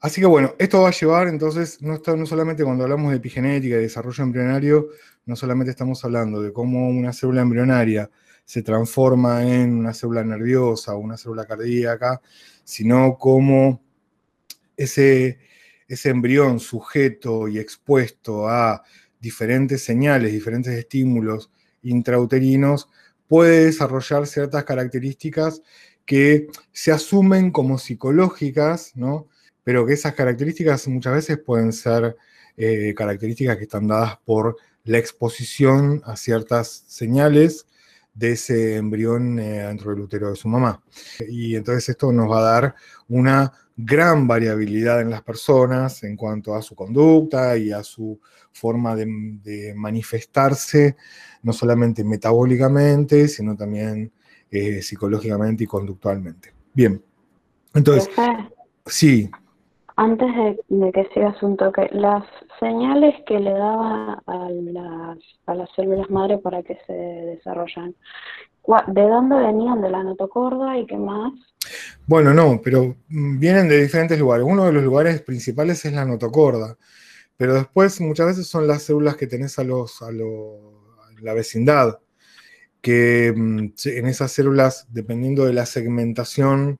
Así que bueno, esto va a llevar entonces, no, no solamente cuando hablamos de epigenética y desarrollo embrionario, no solamente estamos hablando de cómo una célula embrionaria se transforma en una célula nerviosa o una célula cardíaca, sino cómo ese, ese embrión sujeto y expuesto a diferentes señales, diferentes estímulos intrauterinos, puede desarrollar ciertas características que se asumen como psicológicas, ¿no? Pero que esas características muchas veces pueden ser eh, características que están dadas por la exposición a ciertas señales de ese embrión eh, dentro del útero de su mamá. Y entonces esto nos va a dar una gran variabilidad en las personas en cuanto a su conducta y a su forma de, manifestarse, no solamente metabólicamente, sino también eh, psicológicamente y conductualmente. Bien, entonces, sí. Antes de, que sigas un toque, las señales que le daba a las, a las células madre para que se desarrollan, ¿de dónde venían? ¿De la notocorda y qué más? Bueno, no, pero vienen de diferentes lugares. Uno de los lugares principales es la notocorda, pero después muchas veces son las células que tenés a los, a, la vecindad, que mm, en esas células, dependiendo de la segmentación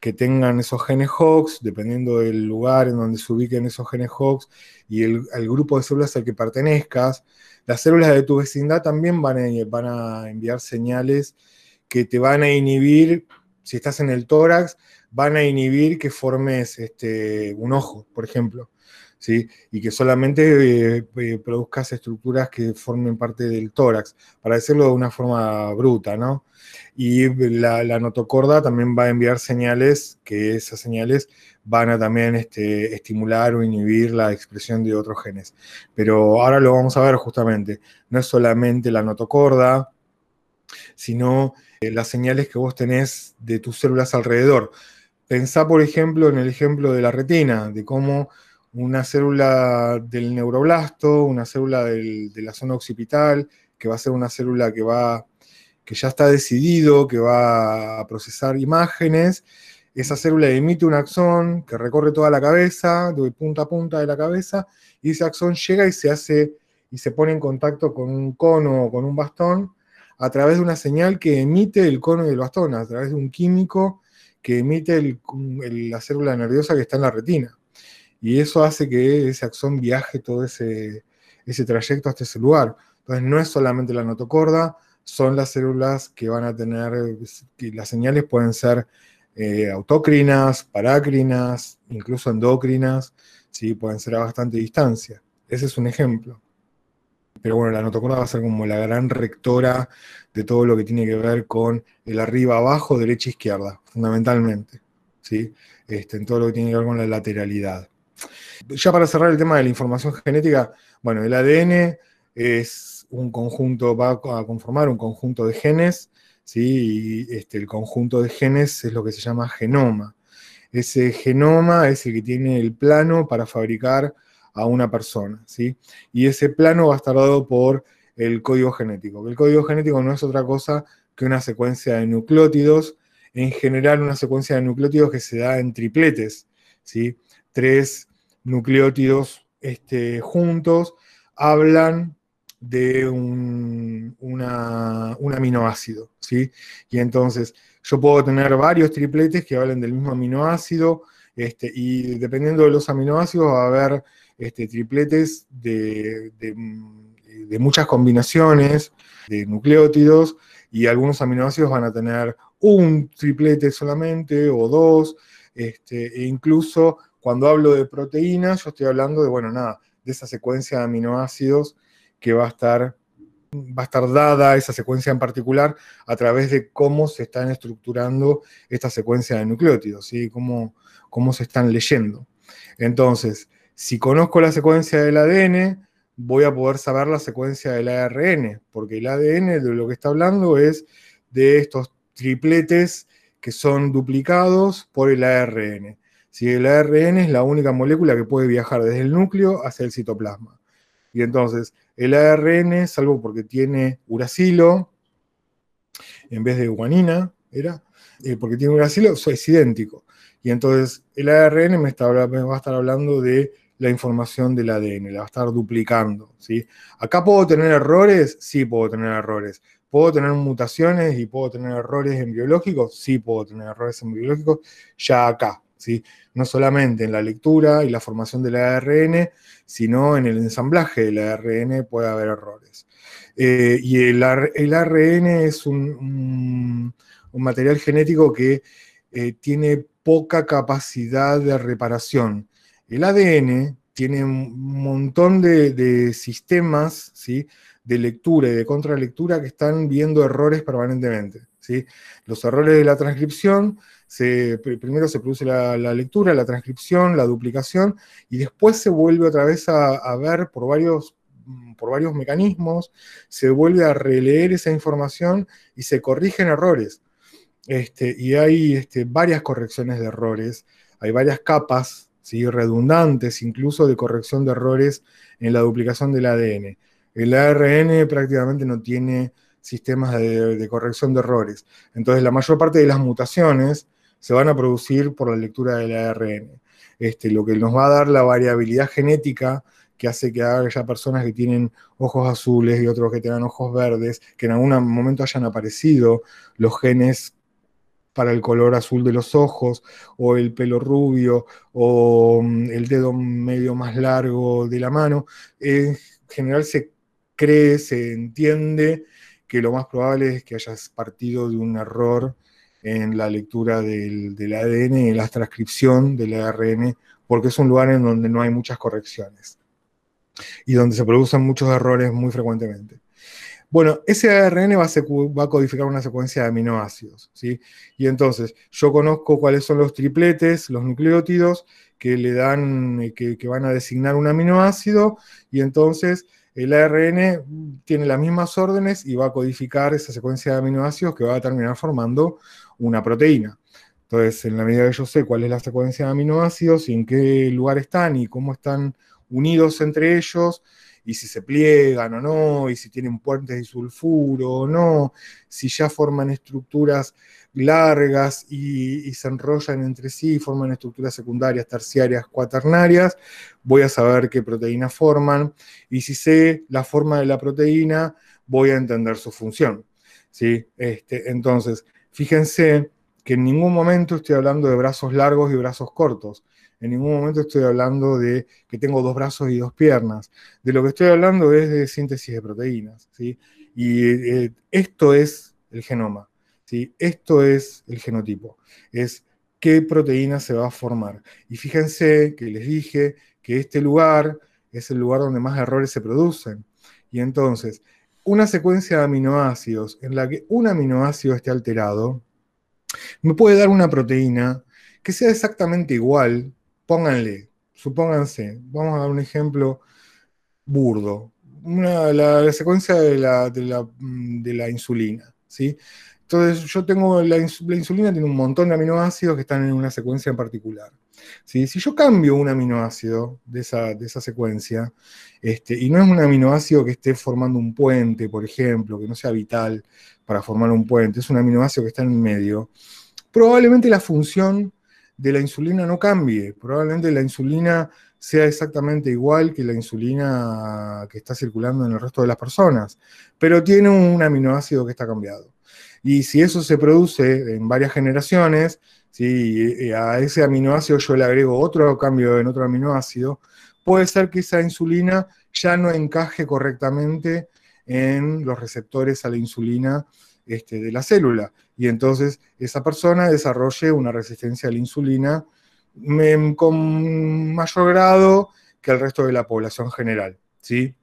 que tengan esos genes Hox, dependiendo del lugar en donde se ubiquen esos genes Hox y el, grupo de células al que pertenezcas, las células de tu vecindad también van a, van a enviar señales que te van a inhibir, si estás en el tórax, van a inhibir que formes este, un ojo, por ejemplo. ¿Sí? y que solamente eh, eh, produzcas estructuras que formen parte del tórax, para decirlo de una forma bruta, ¿no? y la, notocorda también va a enviar señales, que esas señales van a también este, estimular o inhibir la expresión de otros genes. Pero ahora lo vamos a ver justamente, no es solamente la notocorda, sino eh, las señales que vos tenés de tus células alrededor. Pensá, por ejemplo, en el ejemplo de la retina, de cómo una célula del neuroblasto, una célula de la zona occipital, que va a ser una célula que va que ya está decidido, que va a procesar imágenes. Esa célula emite un axón que recorre toda la cabeza, de punta a punta de la cabeza, y ese axón llega y se hace y se pone en contacto con un cono o con un bastón a través de una señal que emite el cono y el bastón, a través de un químico que emite la célula nerviosa que está en la retina. Y eso hace que ese axón viaje todo ese, ese trayecto hasta ese lugar. Entonces no es solamente la notocorda, son las células que van a tener, las señales pueden ser eh, autócrinas, parácrinas, incluso endócrinas, ¿sí? pueden ser a bastante distancia. Ese es un ejemplo. Pero bueno, la notocorda va a ser como la gran rectora de todo lo que tiene que ver con el arriba, abajo, derecha, izquierda, fundamentalmente. ¿sí? Este, en todo lo que tiene que ver con la lateralidad. Ya para cerrar el tema de la información genética, bueno, el ADN es un conjunto, va a conformar un conjunto de genes, ¿sí? y este, el conjunto de genes es lo que se llama genoma. Ese genoma es el que tiene el plano para fabricar a una persona, ¿sí? y ese plano va a estar dado por el código genético. El código genético no es otra cosa que una secuencia de nucleótidos, en general una secuencia de nucleótidos que se da en tripletes, ¿sí? tres nucleótidos este, juntos hablan de un, aminoácido, ¿sí? Y entonces yo puedo tener varios tripletes que hablen del mismo aminoácido, este, y dependiendo de los aminoácidos va a haber este, tripletes de, muchas combinaciones de nucleótidos, y algunos aminoácidos van a tener un triplete solamente o dos, este, e incluso cuando hablo de proteínas, yo estoy hablando de, bueno, nada, de esa secuencia de aminoácidos que va a estar va a estar dada esa secuencia en particular a través de cómo se están estructurando esta secuencia de nucleótidos, ¿sí? cómo, cómo se están leyendo. Entonces, si conozco la secuencia del ADN, voy a poder saber la secuencia del ARN, porque el ADN de lo que está hablando es de estos tripletes que son duplicados por el ARN. Si el ARN es la única molécula que puede viajar desde el núcleo hacia el citoplasma. Y entonces, el ARN, salvo porque tiene uracilo, en vez de guanina, era, eh, porque tiene uracilo, es idéntico. Y entonces el ARN me, está, va a estar hablando de la información del ADN, la va a estar duplicando. ¿sí? ¿Acá puedo tener errores? Sí puedo tener errores. ¿Puedo tener mutaciones y puedo tener errores en biológicos? Sí puedo tener errores en biológicos, ya acá. ¿Sí? No solamente en la lectura y la formación del ARN, sino en el ensamblaje del ARN puede haber errores. Eh, y el, ARN es un, material genético que eh, tiene poca capacidad de reparación. El ADN tiene un montón de, sistemas ¿sí? de lectura y de contralectura que están viendo errores permanentemente. ¿sí? Los errores de la transcripción, primero se produce la, lectura, la transcripción, la duplicación, y después se vuelve otra vez a, ver por varios, por varios mecanismos, se vuelve a releer esa información y se corrigen errores. Este, y hay este, varias correcciones de errores, hay varias capas redundantes, incluso de corrección de errores en la duplicación del ADN. El ARN prácticamente no tiene sistemas de, corrección de errores. Entonces, la mayor parte de las mutaciones se van a producir por la lectura del ARN. Este, lo que nos va a dar la variabilidad genética que hace que haya personas que tienen ojos azules y otros que tengan ojos verdes, que en algún momento hayan aparecido los genes para el color azul de los ojos, o el pelo rubio, o mm, el dedo medio más largo de la mano. En general se cree, se entiende que lo más probable es que hayas partido de un error en la lectura del, ADN, en la transcripción del ARN, porque es un lugar en donde no hay muchas correcciones y donde se producen muchos errores muy frecuentemente. Bueno, ese ARN va a, codificar una secuencia de aminoácidos, ¿sí? Y entonces, yo conozco cuáles son los tripletes, los nucleótidos, que le dan, eh, que, van a designar un aminoácido, y entonces el ARN tiene las mismas órdenes y va a codificar esa secuencia de aminoácidos que va a terminar formando una proteína. Entonces, en la medida que yo sé cuál es la secuencia de aminoácidos y en qué lugar están y cómo están unidos entre ellos, y si se pliegan o no, y si tienen puentes de sulfuro o no, si ya forman estructuras largas y, se enrollan entre sí, forman estructuras secundarias, terciarias, cuaternarias, voy a saber qué proteínas forman, y si sé la forma de la proteína, voy a entender su función. ¿sí? Este, entonces, fíjense que en ningún momento estoy hablando de brazos largos y brazos cortos. En ningún momento estoy hablando de que tengo dos brazos y dos piernas. De lo que estoy hablando es de síntesis de proteínas. ¿sí? Y eh, esto es el genoma. ¿sí? Esto es el genotipo. Es qué proteína se va a formar. Y fíjense que les dije que este lugar es el lugar donde más errores se producen. Y entonces, una secuencia de aminoácidos en la que un aminoácido esté alterado, me puede dar una proteína que sea exactamente igual pónganle, supónganse, vamos a dar un ejemplo burdo, la, secuencia de la, mm, de la, insulina, ¿sí? Entonces yo tengo, la, insulina tiene un montón de aminoácidos que están en una secuencia en particular. ¿sí? Si yo cambio un aminoácido de esa, de esa secuencia, este, y no es un aminoácido que esté formando un puente, por ejemplo, que no sea vital para formar un puente, es un aminoácido que está en medio, probablemente la función de la insulina no cambie. Probablemente la insulina sea exactamente igual que la insulina que está circulando en el resto de las personas, pero tiene un aminoácido que está cambiado. Y si eso se produce en varias generaciones, si a ese aminoácido yo le agrego otro cambio en otro aminoácido, puede ser que esa insulina ya no encaje correctamente en los receptores a la insulina este, de la célula. Y entonces esa persona desarrolle una resistencia a la insulina con mayor grado que el resto de la población general. ¿sí?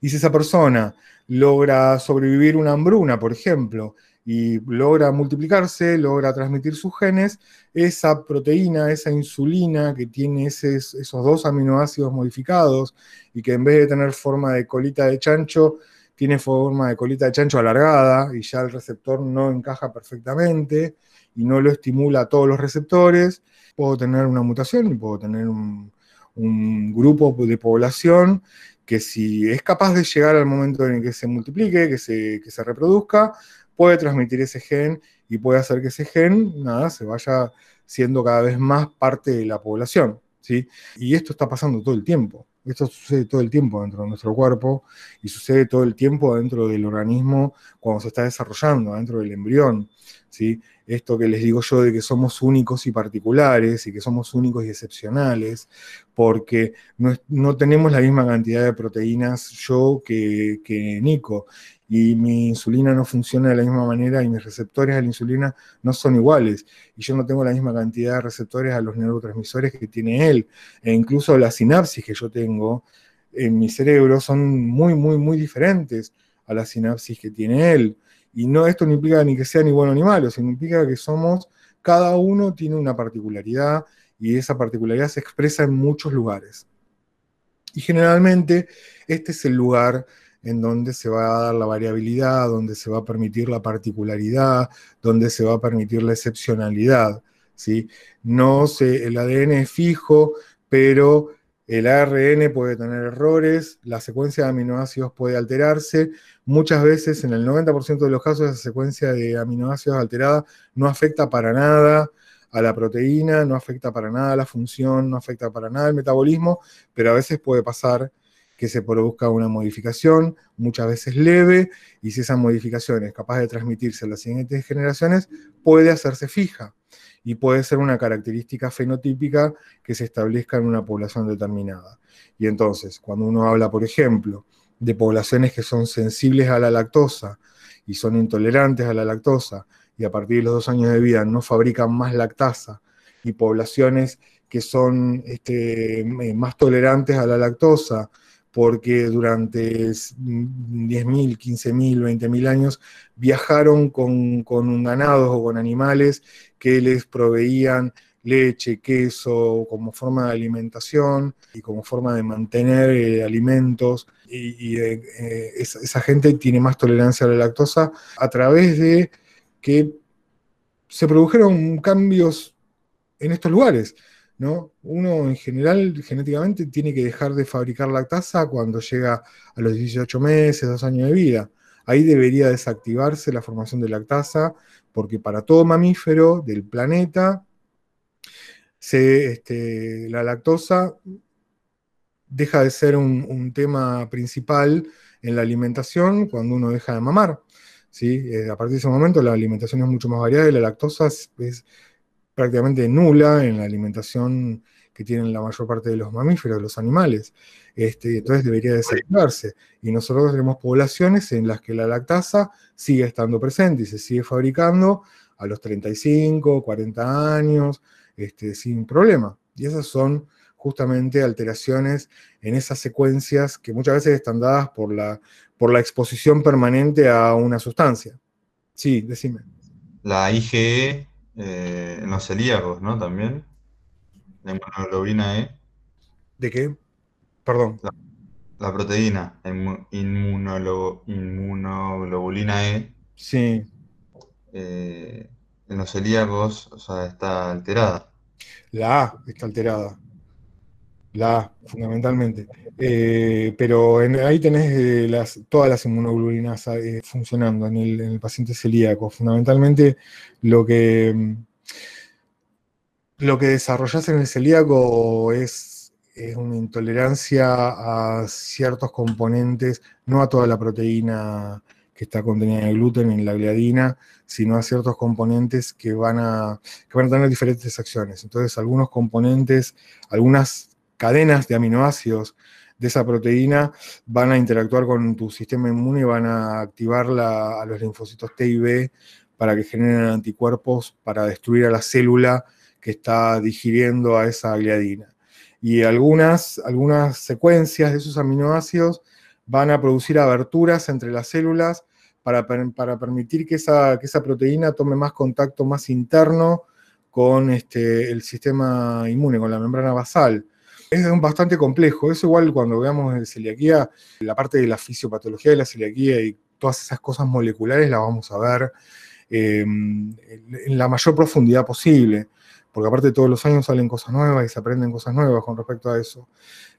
Y si esa persona logra sobrevivir una hambruna, por ejemplo, y logra multiplicarse, logra transmitir sus genes, esa proteína, esa insulina que tiene esos dos aminoácidos modificados y que en vez de tener forma de colita de chancho, tiene forma de colita de chancho alargada y ya el receptor no encaja perfectamente y no lo estimula a todos los receptores, puedo tener una mutación y puedo tener un, grupo de población que si es capaz de llegar al momento en el que se multiplique, que se, que se reproduzca, puede transmitir ese gen y puede hacer que ese gen, nada, se vaya, siendo cada vez más parte de la población. ¿sí? Y esto está pasando todo el tiempo. Esto sucede todo el tiempo dentro de nuestro cuerpo y sucede todo el tiempo dentro del organismo cuando se está desarrollando, dentro del embrión. ¿sí? Esto que les digo yo de que somos únicos y particulares y que somos únicos y excepcionales, porque no, tenemos la misma cantidad de proteínas yo que, que Nico y mi insulina no funciona de la misma manera y mis receptores a la insulina no son iguales y yo no tengo la misma cantidad de receptores a los neurotransmisores que tiene él e incluso las sinapsis que yo tengo en mi cerebro son muy, muy, muy diferentes a las sinapsis que tiene él. Y no, esto no implica ni que sea ni bueno ni malo, sino implica que somos, cada uno tiene una particularidad y esa particularidad se expresa en muchos lugares. Y generalmente este es el lugar en donde se va a dar la variabilidad, donde se va a permitir la particularidad, donde se va a permitir la excepcionalidad. ¿sí? No el ADN es fijo, pero el ARN puede tener errores, la secuencia de aminoácidos puede alterarse. Muchas veces, en el 90% de los casos, esa secuencia de aminoácidos alterada no afecta para nada a la proteína, no afecta para nada a la función, no afecta para nada al metabolismo, pero a veces puede pasar que se produzca una modificación, muchas veces leve, y si esa modificación es capaz de transmitirse a las siguientes generaciones, puede hacerse fija y puede ser una característica fenotípica que se establezca en una población determinada. Y entonces, cuando uno habla, por ejemplo, de poblaciones que son sensibles a la lactosa y son intolerantes a la lactosa, y a partir de los dos años de vida no fabrican más lactasa, y poblaciones que son este, más tolerantes a la lactosa porque durante 10.000, 15.000, 20.000 años viajaron con, con ganados o con animales que les proveían leche, queso, como forma de alimentación y como forma de mantener eh, alimentos. Y, eh, eh, esa, gente tiene más tolerancia a la lactosa a través de que se produjeron cambios en estos lugares. ¿No? Uno en general genéticamente tiene que dejar de fabricar lactasa cuando llega a los 18 meses, 2 años de vida. Ahí debería desactivarse la formación de lactasa, porque para todo mamífero del planeta, este, la lactosa deja de ser un, tema principal en la alimentación cuando uno deja de mamar. ¿sí? Eh, a partir de ese momento la alimentación es mucho más variada y la lactosa es prácticamente nula en la alimentación que tienen la mayor parte de los mamíferos, los animales. Este, entonces debería desactivarse. Y nosotros tenemos poblaciones en las que la lactasa sigue estando presente y se sigue fabricando a los 35, 40 años, este, sin problema. Y esas son justamente alteraciones en esas secuencias que muchas veces están dadas por la, por la exposición permanente a una sustancia. Sí, decime. La IgE eh, en los celíacos, ¿no? También. La inmunoglobina E. ¿De qué? Perdón. La, proteína, inmunoglobulina E. Sí. Eh, en los celíacos, o sea, está alterada. La A está alterada. La A, fundamentalmente. Eh, pero ahí tenés eh, todas las inmunoglobulinas eh, funcionando en el, paciente celíaco. Fundamentalmente lo que, mm, lo que desarrollas en el celíaco es, es, una intolerancia a ciertos componentes, no a toda la proteína que está contenida en el gluten, en la gliadina, sino a ciertos componentes que van a, que van a tener diferentes acciones. Entonces, algunos componentes, algunas cadenas de aminoácidos de esa proteína van a interactuar con tu sistema inmune y van a activar a los linfocitos T y B para que generen anticuerpos para destruir a la célula que está digiriendo a esa gliadina. Y algunas, algunas secuencias de esos aminoácidos van a producir aberturas entre las células para, para permitir que esa, que esa, proteína tome más contacto más interno con este, el sistema inmune, con la membrana basal es bastante complejo. Es igual cuando veamos en celiaquía, la parte de la fisiopatología de la celiaquía y todas esas cosas moleculares las vamos a ver em, en la mayor profundidad posible, porque aparte todos los años salen cosas nuevas y se aprenden cosas nuevas con respecto a eso.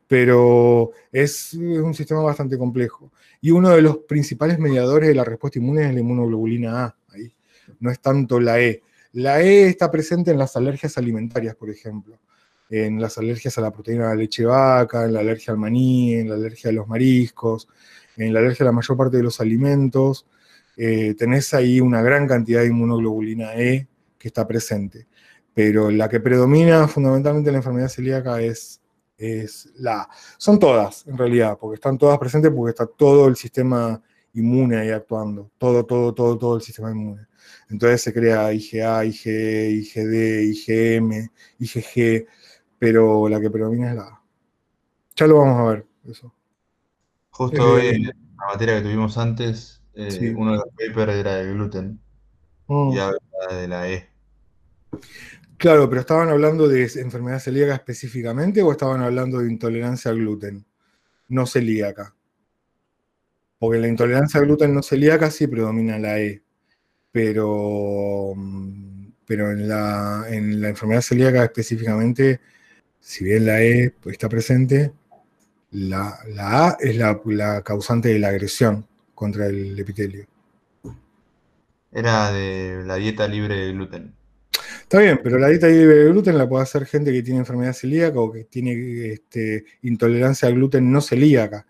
Pero es un sistema bastante complejo. Y uno de los principales mediadores de la respuesta inmune es la inmunoglobulina A. Ahí. No es tanto la E. La E está presente en las alergias alimentarias, por ejemplo, en las alergias a la proteína de la leche vaca, en la alergia al maní, en la alergia a los mariscos, en la alergia a la mayor parte de los alimentos. Eh, tenés ahí una gran cantidad de inmunoglobulina E que está presente. Pero la que predomina fundamentalmente en la enfermedad celíaca es, es la. Son todas, en realidad, porque están todas presentes porque está todo el sistema inmune ahí actuando. Todo, todo, todo, todo el sistema inmune. Entonces se crea IgA, IgE, IgD, IgM, IgG, pero la que predomina es la A. Ya lo vamos a ver, eso. Justo Eh, hoy en la materia que tuvimos antes, eh, Sí. uno de los papers era el gluten Mm. y habla de la E. Claro, pero ¿estaban hablando de enfermedad celíaca específicamente o estaban hablando de intolerancia al gluten? No celíaca. Porque la intolerancia al gluten no celíaca sí predomina la E, pero, mm, pero en, la, en la enfermedad celíaca específicamente, si bien la E está presente, la, la A es la, la causante de la agresión contra el epitelio. Era de la dieta libre de gluten. Está bien, pero la dieta libre de gluten la puede hacer gente que tiene enfermedad celíaca o que tiene este, intolerancia al gluten no celíaca,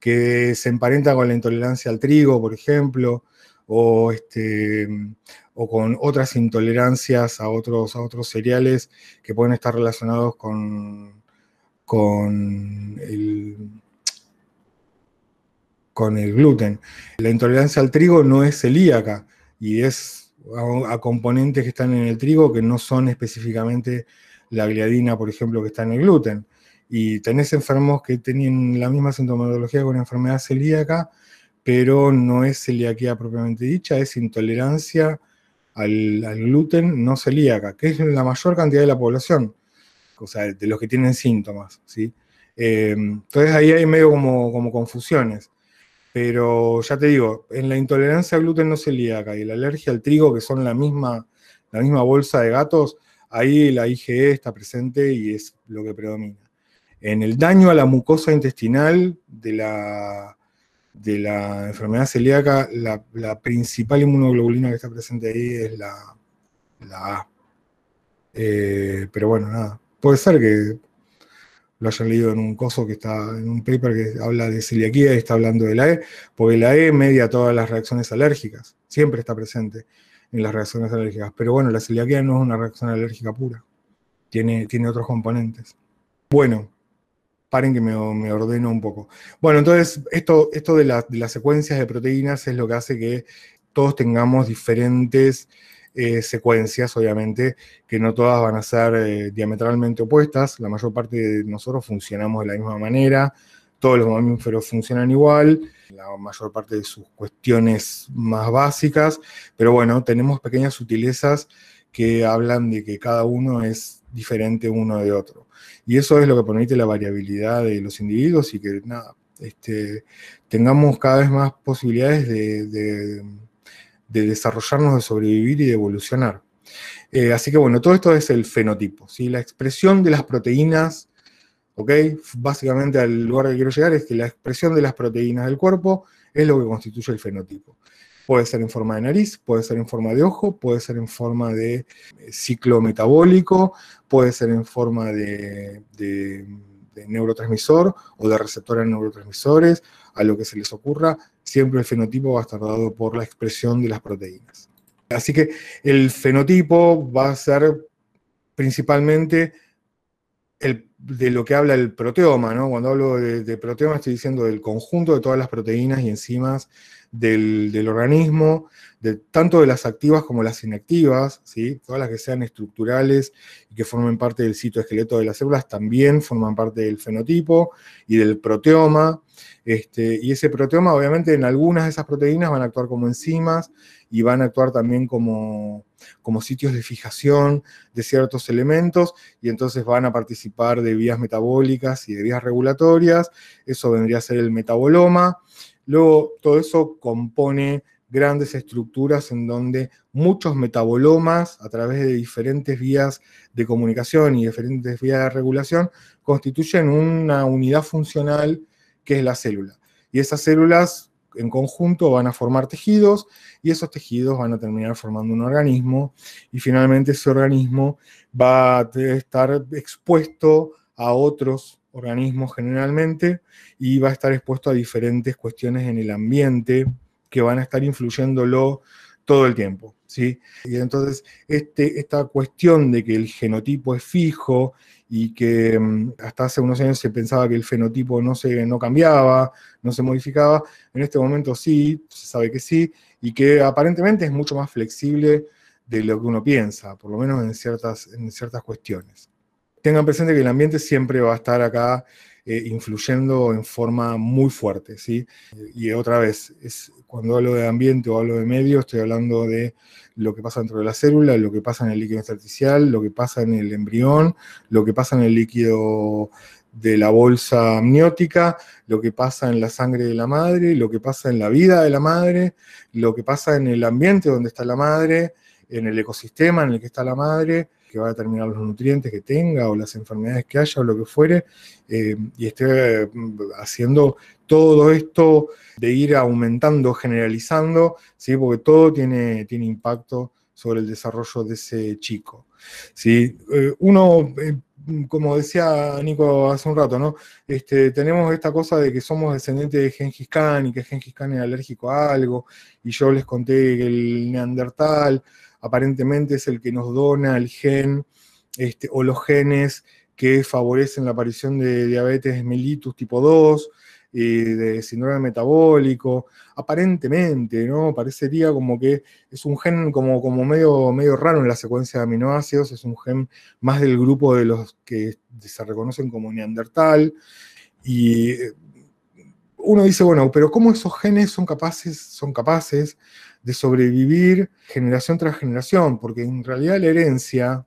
que se emparenta con la intolerancia al trigo, por ejemplo, o, este, o con otras intolerancias a otros, a otros cereales que pueden estar relacionados con, con el, con el gluten. La intolerancia al trigo no es celíaca y es a, componentes que están en el trigo que no son específicamente la gliadina, por ejemplo, que está en el gluten. Y tenés enfermos que tienen la misma sintomatología con enfermedad celíaca, pero no es celiaquía propiamente dicha, es intolerancia al, gluten no celíaca, que es la mayor cantidad de la población, o sea, de los que tienen síntomas, ¿sí? Eh, entonces ahí hay medio como, como confusiones. Pero ya te digo, en la intolerancia al gluten no celíaca y la alergia al trigo, que son la misma, la misma bolsa de gatos, ahí la IgE está presente y es lo que predomina. En el daño a la mucosa intestinal de la, de la enfermedad celíaca, la, principal inmunoglobulina que está presente ahí es la, la A. Eh, pero bueno, nada. Puede ser que lo hayan leído en un coso que está en un paper que habla de celiaquía y está hablando de la E, porque la E media todas las reacciones alérgicas, siempre está presente en las reacciones alérgicas. Pero bueno, la celiaquía no es una reacción alérgica pura, tiene, tiene otros componentes. Bueno, paren que me, me ordeno un poco. Bueno, entonces esto, esto de, la- de las secuencias de proteínas es lo que hace que todos tengamos diferentes eh, secuencias, obviamente, que no todas van a ser eh, diametralmente opuestas. La mayor parte de nosotros funcionamos de la misma manera, todos los mamíferos funcionan igual, la mayor parte de sus cuestiones más básicas, pero bueno, tenemos pequeñas sutilezas que hablan de que cada uno es diferente uno de otro. Y eso es lo que permite la variabilidad de los individuos y que nada, este, tengamos cada vez más posibilidades de, de- de desarrollarnos, de sobrevivir y de evolucionar. Eh, así que bueno, todo esto es el fenotipo. ¿sí? La expresión de las proteínas, ¿ok? Básicamente al lugar que quiero llegar es que la expresión de las proteínas del cuerpo es lo que constituye el fenotipo. Puede ser en forma de nariz, puede ser en forma de ojo, puede ser en forma de eh, ciclo metabólico, puede ser en forma de, neurotransmisor o de receptor a neurotransmisores, a lo que se les ocurra, siempre el fenotipo va a estar dado por la expresión de las proteínas. Así que el fenotipo va a ser principalmente el- de lo que habla el proteoma, ¿no? Cuando hablo de proteoma estoy diciendo del conjunto de todas las proteínas y enzimas del, del organismo, tanto de las activas como las inactivas, ¿sí? Todas las que sean estructurales y que formen parte del citoesqueleto de las células también forman parte del fenotipo y del proteoma. Este, y ese proteoma, obviamente, en algunas de esas proteínas van a actuar como enzimas y van a actuar también como, como sitios de fijación de ciertos elementos y entonces van a participar de vías metabólicas y de vías regulatorias. Eso vendría a ser el metaboloma. Luego, todo eso compone grandes estructuras en donde muchos metabolomas, a través de diferentes vías de comunicación y diferentes vías de regulación, constituyen una unidad funcional que es la célula. Y esas células en conjunto van a formar tejidos y esos tejidos van a terminar formando un organismo y finalmente ese organismo va a estar expuesto a otros organismos generalmente y va a estar expuesto a diferentes cuestiones en el ambiente que van a estar influyéndolo todo el tiempo. ¿sí? Y entonces este, esta cuestión de que el genotipo es fijo y que mm, hasta hace unos años se pensaba que el fenotipo no, se, no cambiaba, no se modificaba, en este momento sí, se sabe que sí, y que aparentemente es mucho más flexible de lo que uno piensa, por lo menos en ciertas, en ciertas cuestiones. Tengan presente que el ambiente siempre va a estar acá eh, influyendo en forma muy fuerte, ¿sí? Y otra vez, es, cuando hablo de ambiente o hablo de medio, estoy hablando de lo que pasa dentro de la célula, lo que pasa en el líquido intersticial, lo que pasa en el embrión, lo que pasa en el líquido de la bolsa amniótica, lo que pasa en la sangre de la madre, lo que pasa en la vida de la madre, lo que pasa en el ambiente donde está la madre, en el ecosistema en el que está la madre, que va a determinar los nutrientes que tenga o las enfermedades que haya o lo que fuere, eh, y esté mm, haciendo todo esto de ir aumentando, generalizando, ¿sí? porque todo tiene, tiene impacto sobre el desarrollo de ese chico. ¿sí? Eh, uno, eh, como decía Nico hace un rato, ¿no? Este, tenemos esta cosa de que somos descendientes de Gengis Khan y que Gengis Khan es alérgico a algo, y yo les conté que el neandertal aparentemente es el que nos dona el gen este, o los genes que favorecen la aparición de diabetes mellitus tipo 2, y de síndrome metabólico, aparentemente, ¿no? Parecería como que es un gen como, como medio, medio raro en la secuencia de aminoácidos, es un gen más del grupo de los que se reconocen como neandertal, y eh, uno dice, bueno, pero ¿cómo esos genes son capaces, son capaces de sobrevivir generación tras generación, porque en realidad la herencia,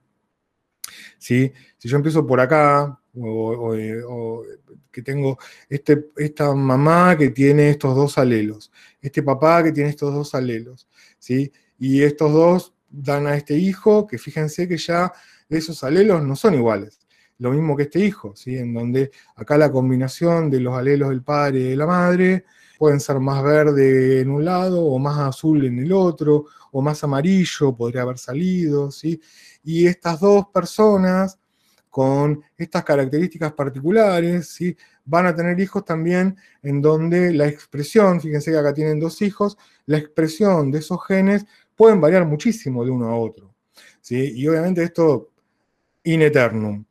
¿sí? si yo empiezo por acá, o, que tengo este, esta mamá que tiene estos dos alelos, este papá que tiene estos dos alelos, ¿sí? y estos dos dan a este hijo, que fíjense que ya esos alelos no son iguales. Lo mismo que este hijo, ¿sí? en donde acá la combinación de los alelos del padre y de la madre pueden ser más verde en un lado o más azul en el otro, o más amarillo podría haber salido, ¿sí? Y estas dos personas con estas características particulares, ¿sí? van a tener hijos también en donde la expresión, fíjense que acá tienen dos hijos, la expresión de esos genes pueden variar muchísimo de uno a otro. ¿sí? Y obviamente esto in eternum.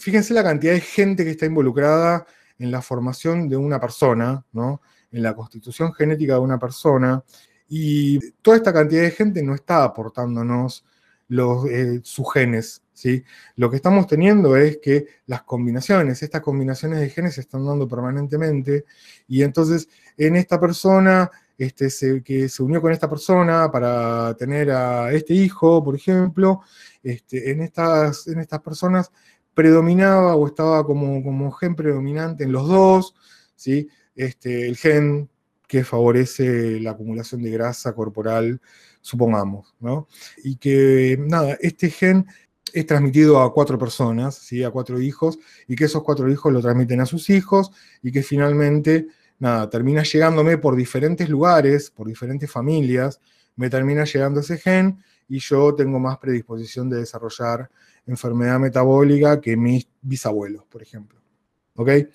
Fíjense la cantidad de gente que está involucrada en la formación de una persona, ¿no? en la constitución genética de una persona, y toda esta cantidad de gente no está aportándonos los, eh, sus genes. ¿sí? Lo que estamos teniendo es que las combinaciones, estas combinaciones de genes se están dando permanentemente, y entonces en esta persona este, que se unió con esta persona para tener a este hijo, por ejemplo, este, en, estas, en estas personas predominaba o estaba como, como gen predominante en los dos, ¿sí? este, el gen que favorece la acumulación de grasa corporal, supongamos, ¿no? Y que, nada, este gen es transmitido a cuatro personas, ¿sí? a cuatro hijos, y que esos cuatro hijos lo transmiten a sus hijos, y que finalmente, nada, termina llegándome por diferentes lugares, por diferentes familias, me termina llegando ese gen, y yo tengo más predisposición de desarrollar enfermedad metabólica que mis bisabuelos, por ejemplo.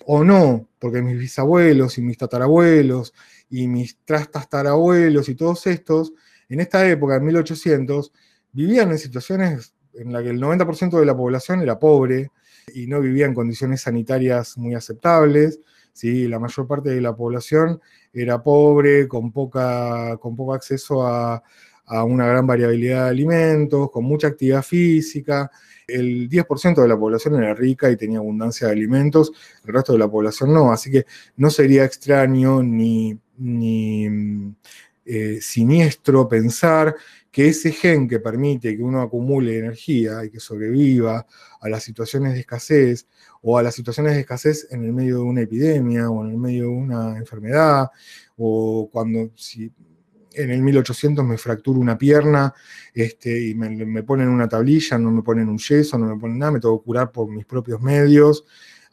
O no, porque mis bisabuelos y mis tatarabuelos y mis trastastarabuelos y todos estos, en esta época, en 1800, vivían en situaciones en las que el 90% de la población era pobre y no vivía en condiciones sanitarias muy aceptables. ¿sí? La mayor parte de la población era pobre, con, poca, con poco acceso a, a una gran variabilidad de alimentos, con mucha actividad física. El 10% de la población era rica y tenía abundancia de alimentos, el resto de la población no, así que no sería extraño ni, eh, siniestro pensar que ese gen que permite que uno acumule energía y que sobreviva a las situaciones de escasez o a las situaciones de escasez en el medio de una epidemia o en el medio de una enfermedad o cuando si en el 1800 me fracturo una pierna este, y me, ponen una tablilla, no me ponen un yeso, no me ponen nada, me tengo que curar por mis propios medios.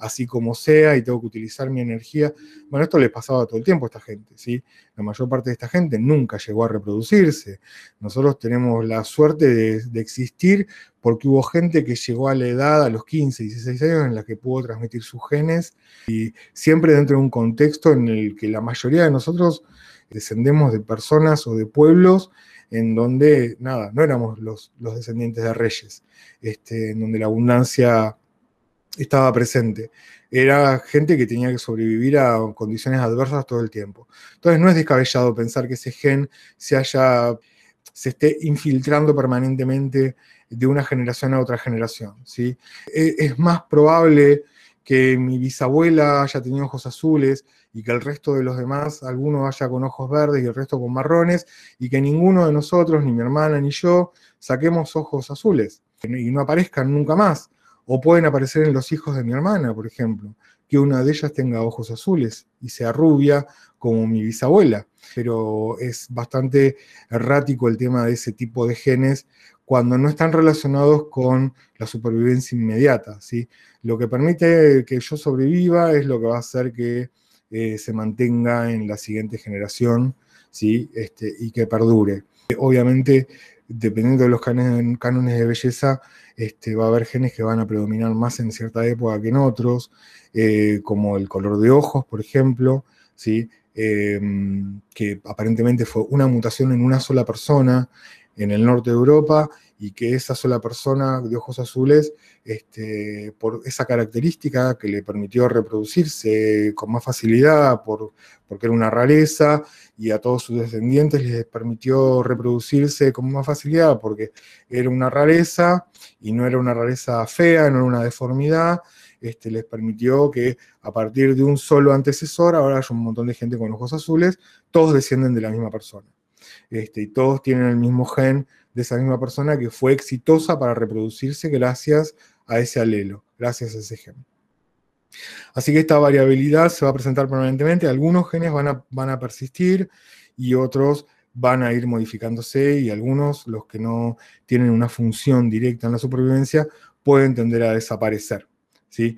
Así como sea y tengo que utilizar mi energía. Bueno, esto le pasaba todo el tiempo a esta gente, ¿sí? La mayor parte de esta gente nunca llegó a reproducirse. Nosotros tenemos la suerte de, existir porque hubo gente que llegó a la edad, a los 15, 16 años, en la que pudo transmitir sus genes y siempre dentro de un contexto en el que la mayoría de nosotros descendemos de personas o de pueblos en donde, nada, no éramos los, los descendientes de reyes, este, en donde la abundancia estaba presente. Era gente que tenía que sobrevivir a condiciones adversas todo el tiempo. Entonces no es descabellado pensar que ese gen se haya, se esté infiltrando permanentemente de una generación a otra generación. ¿sí? E, es más probable que mi bisabuela haya tenido ojos azules y que el resto de los demás, alguno haya con ojos verdes y el resto con marrones, y que ninguno de nosotros, ni mi hermana ni yo, saquemos ojos azules y no aparezcan nunca más. O pueden aparecer en los hijos de mi hermana, por ejemplo, que una de ellas tenga ojos azules y sea rubia como mi bisabuela. Pero es bastante errático el tema de ese tipo de genes cuando no están relacionados con la supervivencia inmediata. ¿sí? Lo que permite que yo sobreviva es lo que va a hacer que eh, se mantenga en la siguiente generación ¿sí? este, y que perdure. Obviamente, dependiendo de los cánones de belleza, este, va a haber genes que van a predominar más en cierta época que en otros, eh, como el color de ojos, por ejemplo. Em, que aparentemente fue una mutación en una sola persona en el norte de Europa y que esa sola persona de ojos azules, este, por esa característica que le permitió reproducirse con más facilidad, por, porque era una rareza, y a todos sus descendientes les permitió reproducirse con más facilidad, porque era una rareza, y no era una rareza fea, no era una deformidad, este, les permitió que a partir de un solo antecesor, ahora hay un montón de gente con ojos azules, todos descienden de la misma persona. Este, y todos tienen el mismo gen de esa misma persona que fue exitosa para reproducirse gracias a ese alelo, gracias a ese gen. Así que esta variabilidad se va a presentar permanentemente, algunos genes van a, van a persistir y otros van a ir modificándose y algunos, los que no tienen una función directa en la supervivencia, pueden tender a desaparecer. ¿sí?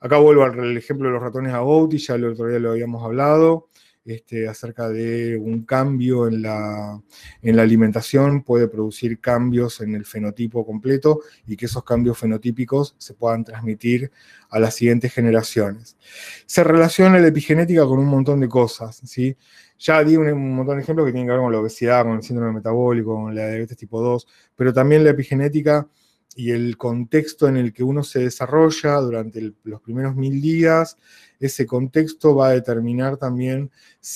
Acá vuelvo al ejemplo de los ratones agouti, ya el otro día lo habíamos hablado. Este, acerca de un cambio en la, en la alimentación puede producir cambios en el fenotipo completo y que esos cambios fenotípicos se puedan transmitir a las siguientes generaciones. Se relaciona la epigenética con un montón de cosas, ¿sí? Ya di un, montón de ejemplos que tienen que ver con la obesidad, con el síndrome metabólico, con la diabetes tipo 2, pero también la epigenética y el contexto en el que uno se desarrolla durante los primeros mil días ese contexto va a determinar también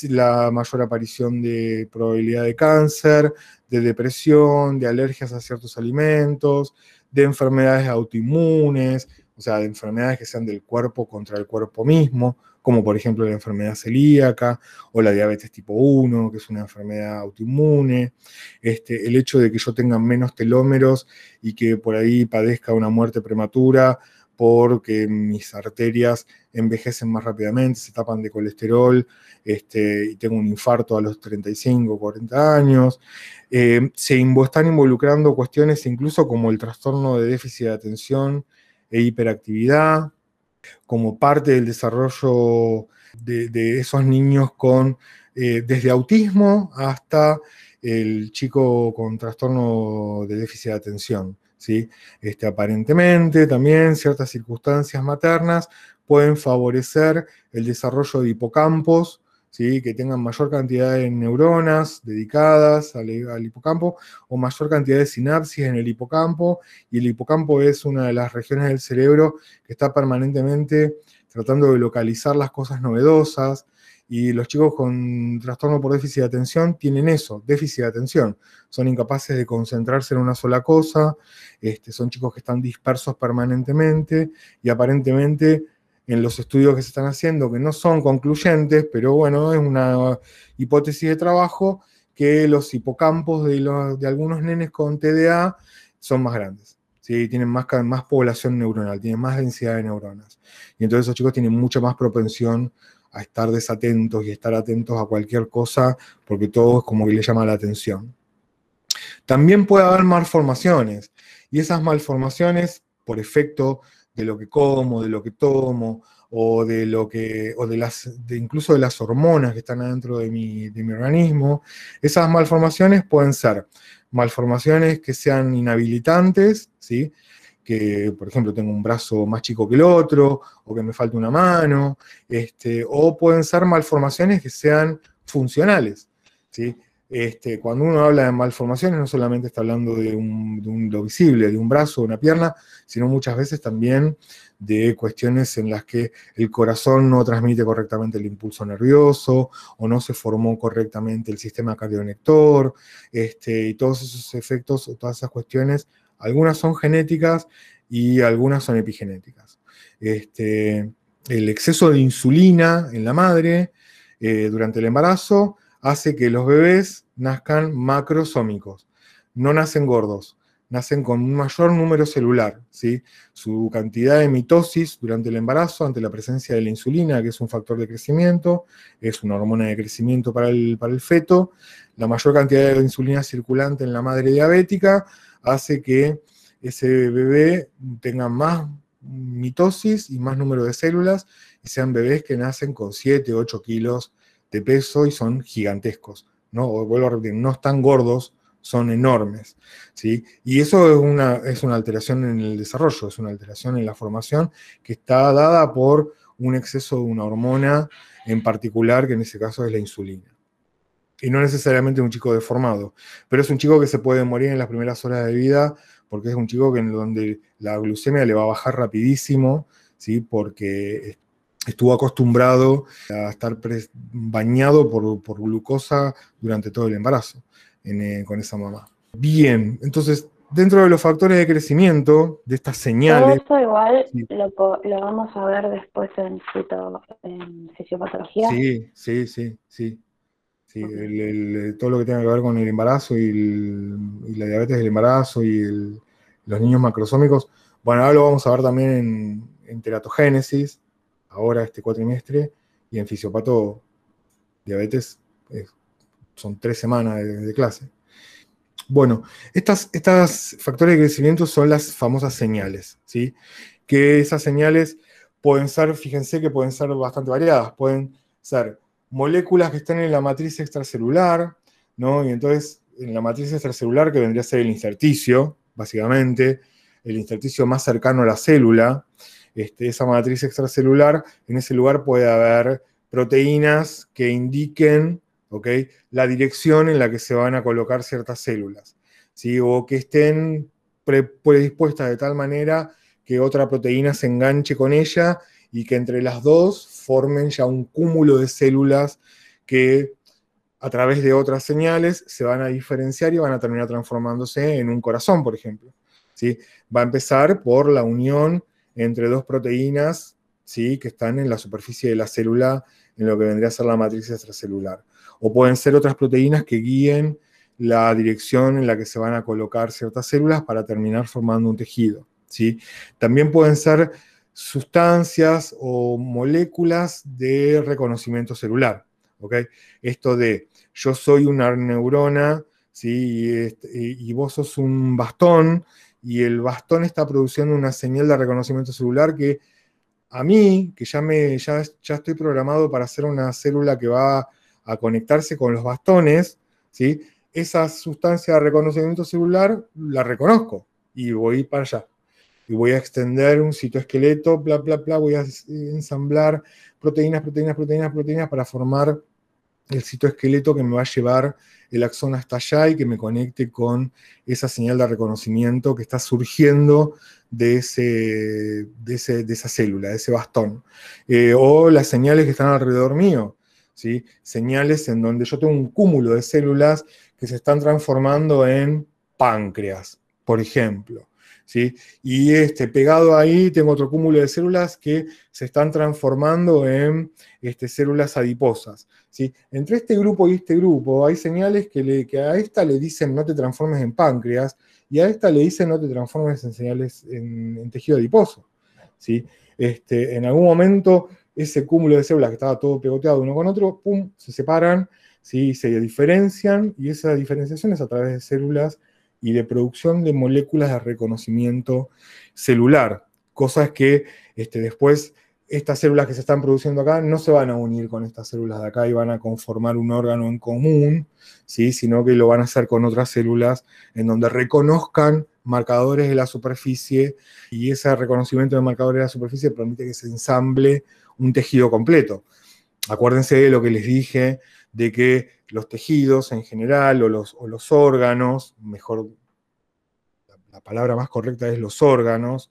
la mayor aparición de probabilidad de cáncer, de depresión, de alergias a ciertos alimentos, de enfermedades autoinmunes, o sea, de enfermedades que sean del cuerpo contra el cuerpo mismo, como por ejemplo la enfermedad celíaca o la diabetes tipo 1, que es una enfermedad autoinmune, este, el hecho de que yo tenga menos telómeros y que por ahí padezca una muerte prematura porque mis arterias envejecen más rápidamente, se tapan de colesterol este, y tengo un infarto a los 35, 40 años. Eh, se están involucrando cuestiones incluso como el trastorno de déficit de atención e hiperactividad, como parte del desarrollo de, esos niños con, eh, desde autismo hasta el chico con trastorno de déficit de atención. ¿sí? Este, aparentemente también ciertas circunstancias maternas pueden favorecer el desarrollo de hipocampos, ¿sí? que tengan mayor cantidad de neuronas dedicadas al, hipocampo o mayor cantidad de sinapsis en el hipocampo. Y el hipocampo es una de las regiones del cerebro que está permanentemente tratando de localizar las cosas novedosas, y los chicos con trastorno por déficit de atención tienen eso, déficit de atención. Son incapaces de concentrarse en una sola cosa, este, son chicos que están dispersos permanentemente y aparentemente en los estudios que se están haciendo, que no son concluyentes, pero bueno, es una hipótesis de trabajo, que los hipocampos de, algunos nenes con TDA son más grandes. ¿sí? Tienen más, más población neuronal, tienen más densidad de neuronas. Y entonces esos chicos tienen mucha más propensión a estar desatentos y estar atentos a cualquier cosa, porque todo es como que le llama la atención. También puede haber malformaciones, y esas malformaciones, por efecto de lo que como, de lo que tomo, o de lo que, o de las, incluso de las hormonas que están adentro de mi, de mi organismo, esas malformaciones pueden ser malformaciones que sean inhabilitantes, ¿sí? que, por ejemplo, tengo un brazo más chico que el otro, o que me falte una mano, este, o pueden ser malformaciones que sean funcionales. ¿sí? Este, cuando uno habla de malformaciones, no solamente está hablando de un, lo visible, de un brazo o una pierna, sino muchas veces también de cuestiones en las que el corazón no transmite correctamente el impulso nervioso o no se formó correctamente el sistema cardionector, este, y todos esos efectos o todas esas cuestiones, algunas son genéticas y algunas son epigenéticas. Este, el exceso de insulina en la madre eh, durante el embarazo hace que los bebés nazcan macrosómicos, no nacen gordos, nacen con un mayor número celular. ¿sí? Su cantidad de mitosis durante el embarazo ante la presencia de la insulina, que es un factor de crecimiento, es una hormona de crecimiento para el, para el feto, la mayor cantidad de insulina circulante en la madre diabética hace que ese bebé tenga más mitosis y más número de células y sean bebés que nacen con 7, 8 kilos de peso y son gigantescos, ¿no? vuelvo a repetir, no están gordos, son enormes, ¿sí? Y eso es una, es una alteración en el desarrollo, es una alteración en la formación que está dada por un exceso de una hormona en particular, que en ese caso es la insulina. Y no necesariamente un chico deformado, pero es un chico que se puede morir en las primeras horas de vida porque es un chico que en donde la glucemia le va a bajar rapidísimo, ¿sí? porque estuvo acostumbrado a estar bañado por, glucosa durante todo el embarazo eh, con esa mamá. Bien, entonces, dentro de los factores de crecimiento, de estas señales... Todo eso igual lo, vamos a ver después en, fisiopatología. Sí, sí, sí, sí. todo lo que tenga que ver con el embarazo y, la diabetes del embarazo y los niños macrosómicos. Bueno, ahora lo vamos a ver también en, en teratogénesis, ahora este cuatrimestre, y en fisiopato diabetes son tres semanas de, clase. Bueno, estas, estas, factores de crecimiento son las famosas señales, ¿sí? Que esas señales pueden ser, fíjense que pueden ser bastante variadas, pueden ser moléculas que están en la matriz extracelular, ¿no? Y entonces, en la matriz extracelular, que vendría a ser el intersticio, básicamente, el intersticio más cercano a la célula, este, esa matriz extracelular, en ese lugar puede haber proteínas que indiquen la dirección en la que se van a colocar ciertas células, ¿sí? o que estén predispuestas de tal manera que otra proteína se enganche con ella y que entre las dos formen ya un cúmulo de células que a través de otras señales se van a diferenciar y van a terminar transformándose en un corazón, por ejemplo. ¿sí? Va a empezar por la unión entre dos proteínas ¿sí? que están en la superficie de la célula, en lo que vendría a ser la matriz extracelular. O pueden ser otras proteínas que guíen la dirección en la que se van a colocar ciertas células para terminar formando un tejido. ¿sí? También pueden ser sustancias o moléculas de reconocimiento celular. ¿okay? Esto de yo soy una neurona ¿sí? Este, y vos sos un bastón, y el bastón está produciendo una señal de reconocimiento celular que a mí, que ya, me, ya, ya estoy programado para hacer una célula que va a conectarse con los bastones, ¿sí? esa sustancia de reconocimiento celular la reconozco y voy para allá. Y voy a extender un citoesqueleto, bla, bla, bla, voy a ensamblar proteínas, proteínas, proteínas, proteínas para formar el citoesqueleto que me va a llevar el axón hasta allá y que me conecte con esa señal de reconocimiento que está surgiendo de, ese, de, esa célula, de ese bastón. Eh, o las señales que están alrededor mío, ¿sí? señales en donde yo tengo un cúmulo de células que se están transformando en páncreas, por ejemplo. ¿Sí? Y este, pegado ahí tengo otro cúmulo de células que se están transformando en este, células adiposas. Entre este grupo y este grupo hay señales que, le, que, a esta le dicen no te transformes en páncreas y a esta le dicen no te transformes en señales en, tejido adiposo. ¿sí? Este, en algún momento ese cúmulo de células que estaba todo pegoteado uno con otro, pum, se separan, ¿sí? se diferencian y esa diferenciación es a través de células y de producción de moléculas de reconocimiento celular, cosas que este, después estas células que se están produciendo acá no se van a unir con estas células de acá y van a conformar un órgano en común, ¿sí? sino que lo van a hacer con otras células en donde reconozcan marcadores de la superficie y ese reconocimiento de marcadores de la superficie permite que se ensamble un tejido completo. Acuérdense de lo que les dije, de que los tejidos en general o los, o los órganos, mejor, la palabra más correcta es los órganos,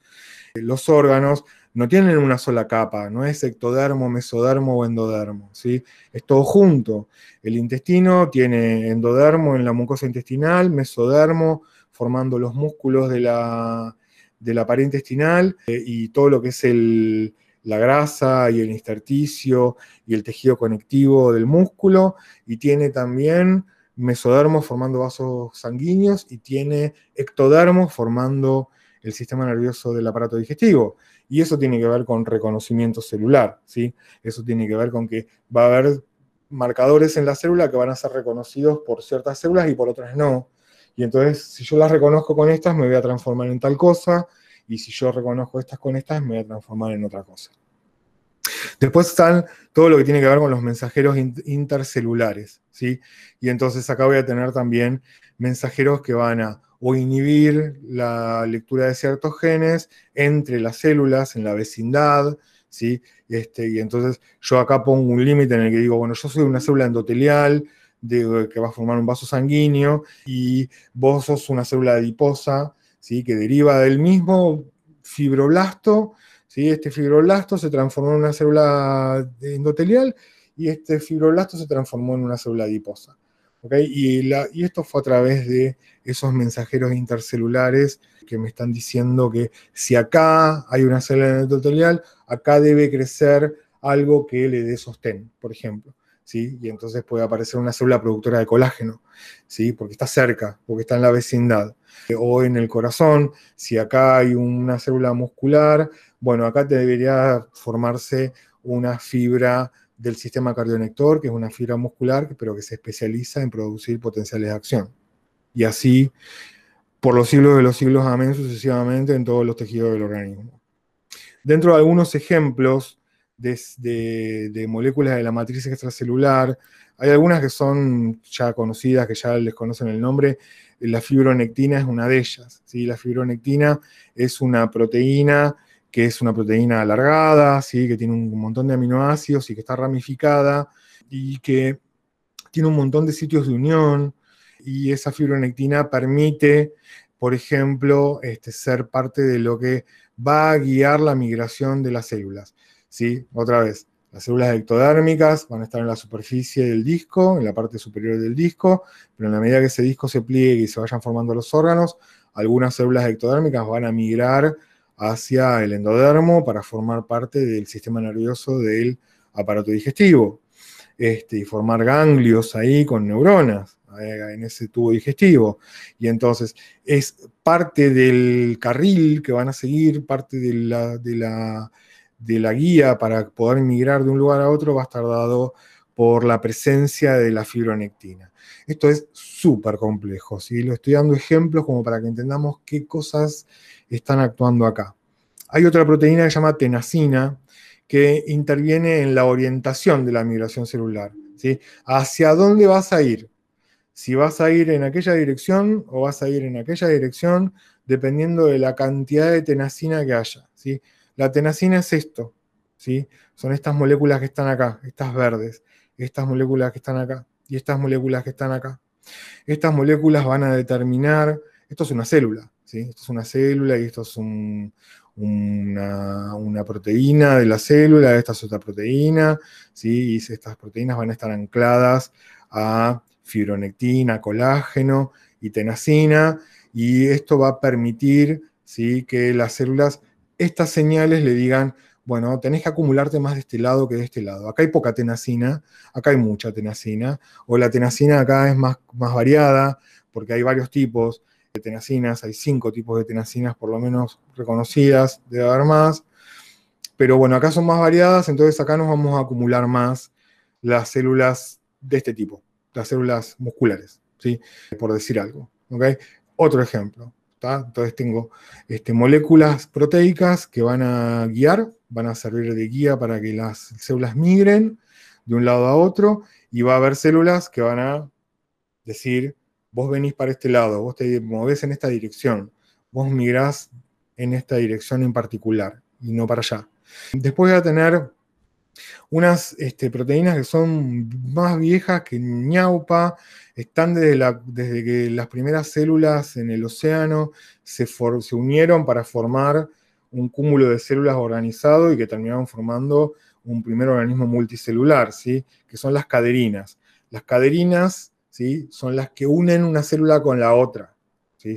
los órganos no tienen una sola capa, no es ectodermo, mesodermo o endodermo, ¿sí? Es todo junto. El intestino tiene endodermo en la mucosa intestinal, mesodermo formando los músculos de la, de la pared intestinal eh, y todo lo que es el, la grasa y el intersticio y el tejido conectivo del músculo, y tiene también mesodermo formando vasos sanguíneos y tiene ectodermo formando el sistema nervioso del aparato digestivo. Y eso tiene que ver con reconocimiento celular, ¿sí? Eso tiene que ver con que va a haber marcadores en la célula que van a ser reconocidos por ciertas células y por otras no. Y entonces, si yo las reconozco con estas, me voy a transformar en tal cosa, y si yo reconozco estas con estas, me voy a transformar en otra cosa. Después están todo lo que tiene que ver con los mensajeros intercelulares, ¿sí? Y entonces acá voy a tener también mensajeros que van a o inhibir la lectura de ciertos genes entre las células, en la vecindad, ¿sí? Este, y entonces yo acá pongo un límite en el que digo, bueno, yo soy una célula endotelial que va a formar un vaso sanguíneo y vos sos una célula adiposa, ¿sí? Que deriva del mismo fibroblasto, ¿sí? Este fibroblasto se transformó en una célula endotelial y este fibroblasto se transformó en una célula adiposa. Y, esto fue a través de esos mensajeros intercelulares que me están diciendo que si acá hay una célula endotelial, acá debe crecer algo que le dé sostén, por ejemplo. ¿sí? Y entonces puede aparecer una célula productora de colágeno, ¿sí? porque está cerca, porque está en la vecindad. O en el corazón, si acá hay una célula muscular, bueno, acá debería formarse una fibra del sistema cardionector, que es una fibra muscular, pero que se especializa en producir potenciales de acción. Y así, por los siglos de los siglos, amén, sucesivamente en todos los tejidos del organismo. Dentro de algunos ejemplos de, moléculas de la matriz extracelular, hay algunas que son ya conocidas, que ya les conocen el nombre. La fibronectina es una de ellas. ¿sí? La fibronectina es una proteína que es una proteína alargada, ¿sí? que tiene un montón de aminoácidos y que está ramificada y que tiene un montón de sitios de unión y esa fibronectina permite, por ejemplo, este, ser parte de lo que va a guiar la migración de las células. ¿sí? Otra vez, las células ectodérmicas van a estar en la superficie del disco, en la parte superior del disco, pero en la medida que ese disco se pliegue y se vayan formando los órganos, algunas células ectodérmicas van a migrar hacia el endodermo para formar parte del sistema nervioso del aparato digestivo este, y formar ganglios ahí con neuronas eh, en ese tubo digestivo. Y entonces es parte del carril que van a seguir, parte de la, de la, de la guía para poder migrar de un lugar a otro va a estar dado por la presencia de la fibronectina. Esto es súper complejo, ¿sí? lo estoy dando ejemplos como para que entendamos qué cosas están actuando acá. Hay otra proteína que se llama tenacina, que interviene en la orientación de la migración celular. ¿sí? ¿Hacia dónde vas a ir? Si vas a ir en aquella dirección o vas a ir en aquella dirección, dependiendo de la cantidad de tenacina que haya. ¿sí? La tenacina es esto, ¿sí? son estas moléculas que están acá, estas verdes, estas moléculas que están acá y estas moléculas que están acá. Estas moléculas van a determinar, esto es una célula, esto es una célula y esto es un, una, proteína de la célula, esta es otra proteína, ¿sí? y estas proteínas van a estar ancladas a fibronectina, colágeno y tenacina, y esto va a permitir ¿sí? que las células, estas señales le digan, bueno, tenés que acumularte más de este lado que de este lado. Acá hay poca tenacina, acá hay mucha tenacina, o la tenacina acá es más, más variada, porque hay varios tipos, de tenacinas, hay cinco tipos de tenacinas por lo menos reconocidas, debe haber más, pero bueno, acá son más variadas, entonces acá nos vamos a acumular más las células de este tipo, las células musculares, ¿sí? por decir algo. ¿okay? Otro ejemplo, Entonces tengo este, moléculas proteicas que van a guiar, van a servir de guía para que las células migren de un lado a otro y va a haber células que van a decir, vos venís para este lado, vos te movés en esta dirección, vos migrás en esta dirección en particular y no para allá. Después voy a tener unas este, proteínas que son más viejas que ñaupa, están desde, desde que las primeras células en el océano se, se, unieron para formar un cúmulo de células organizado y que terminaron formando un primer organismo multicelular, ¿sí? que son las caderinas. Las caderinas son las que unen una célula con la otra.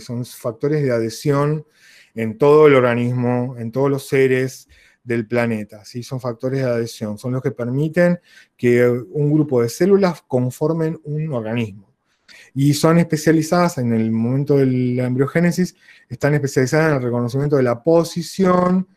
Son factores de adhesión en todo el organismo, en todos los seres, del planeta. Son factores de adhesión, son los que permiten que un grupo de células conformen un organismo. Y son especializadas en el momento de la embriogénesis, están especializadas en el reconocimiento de la posición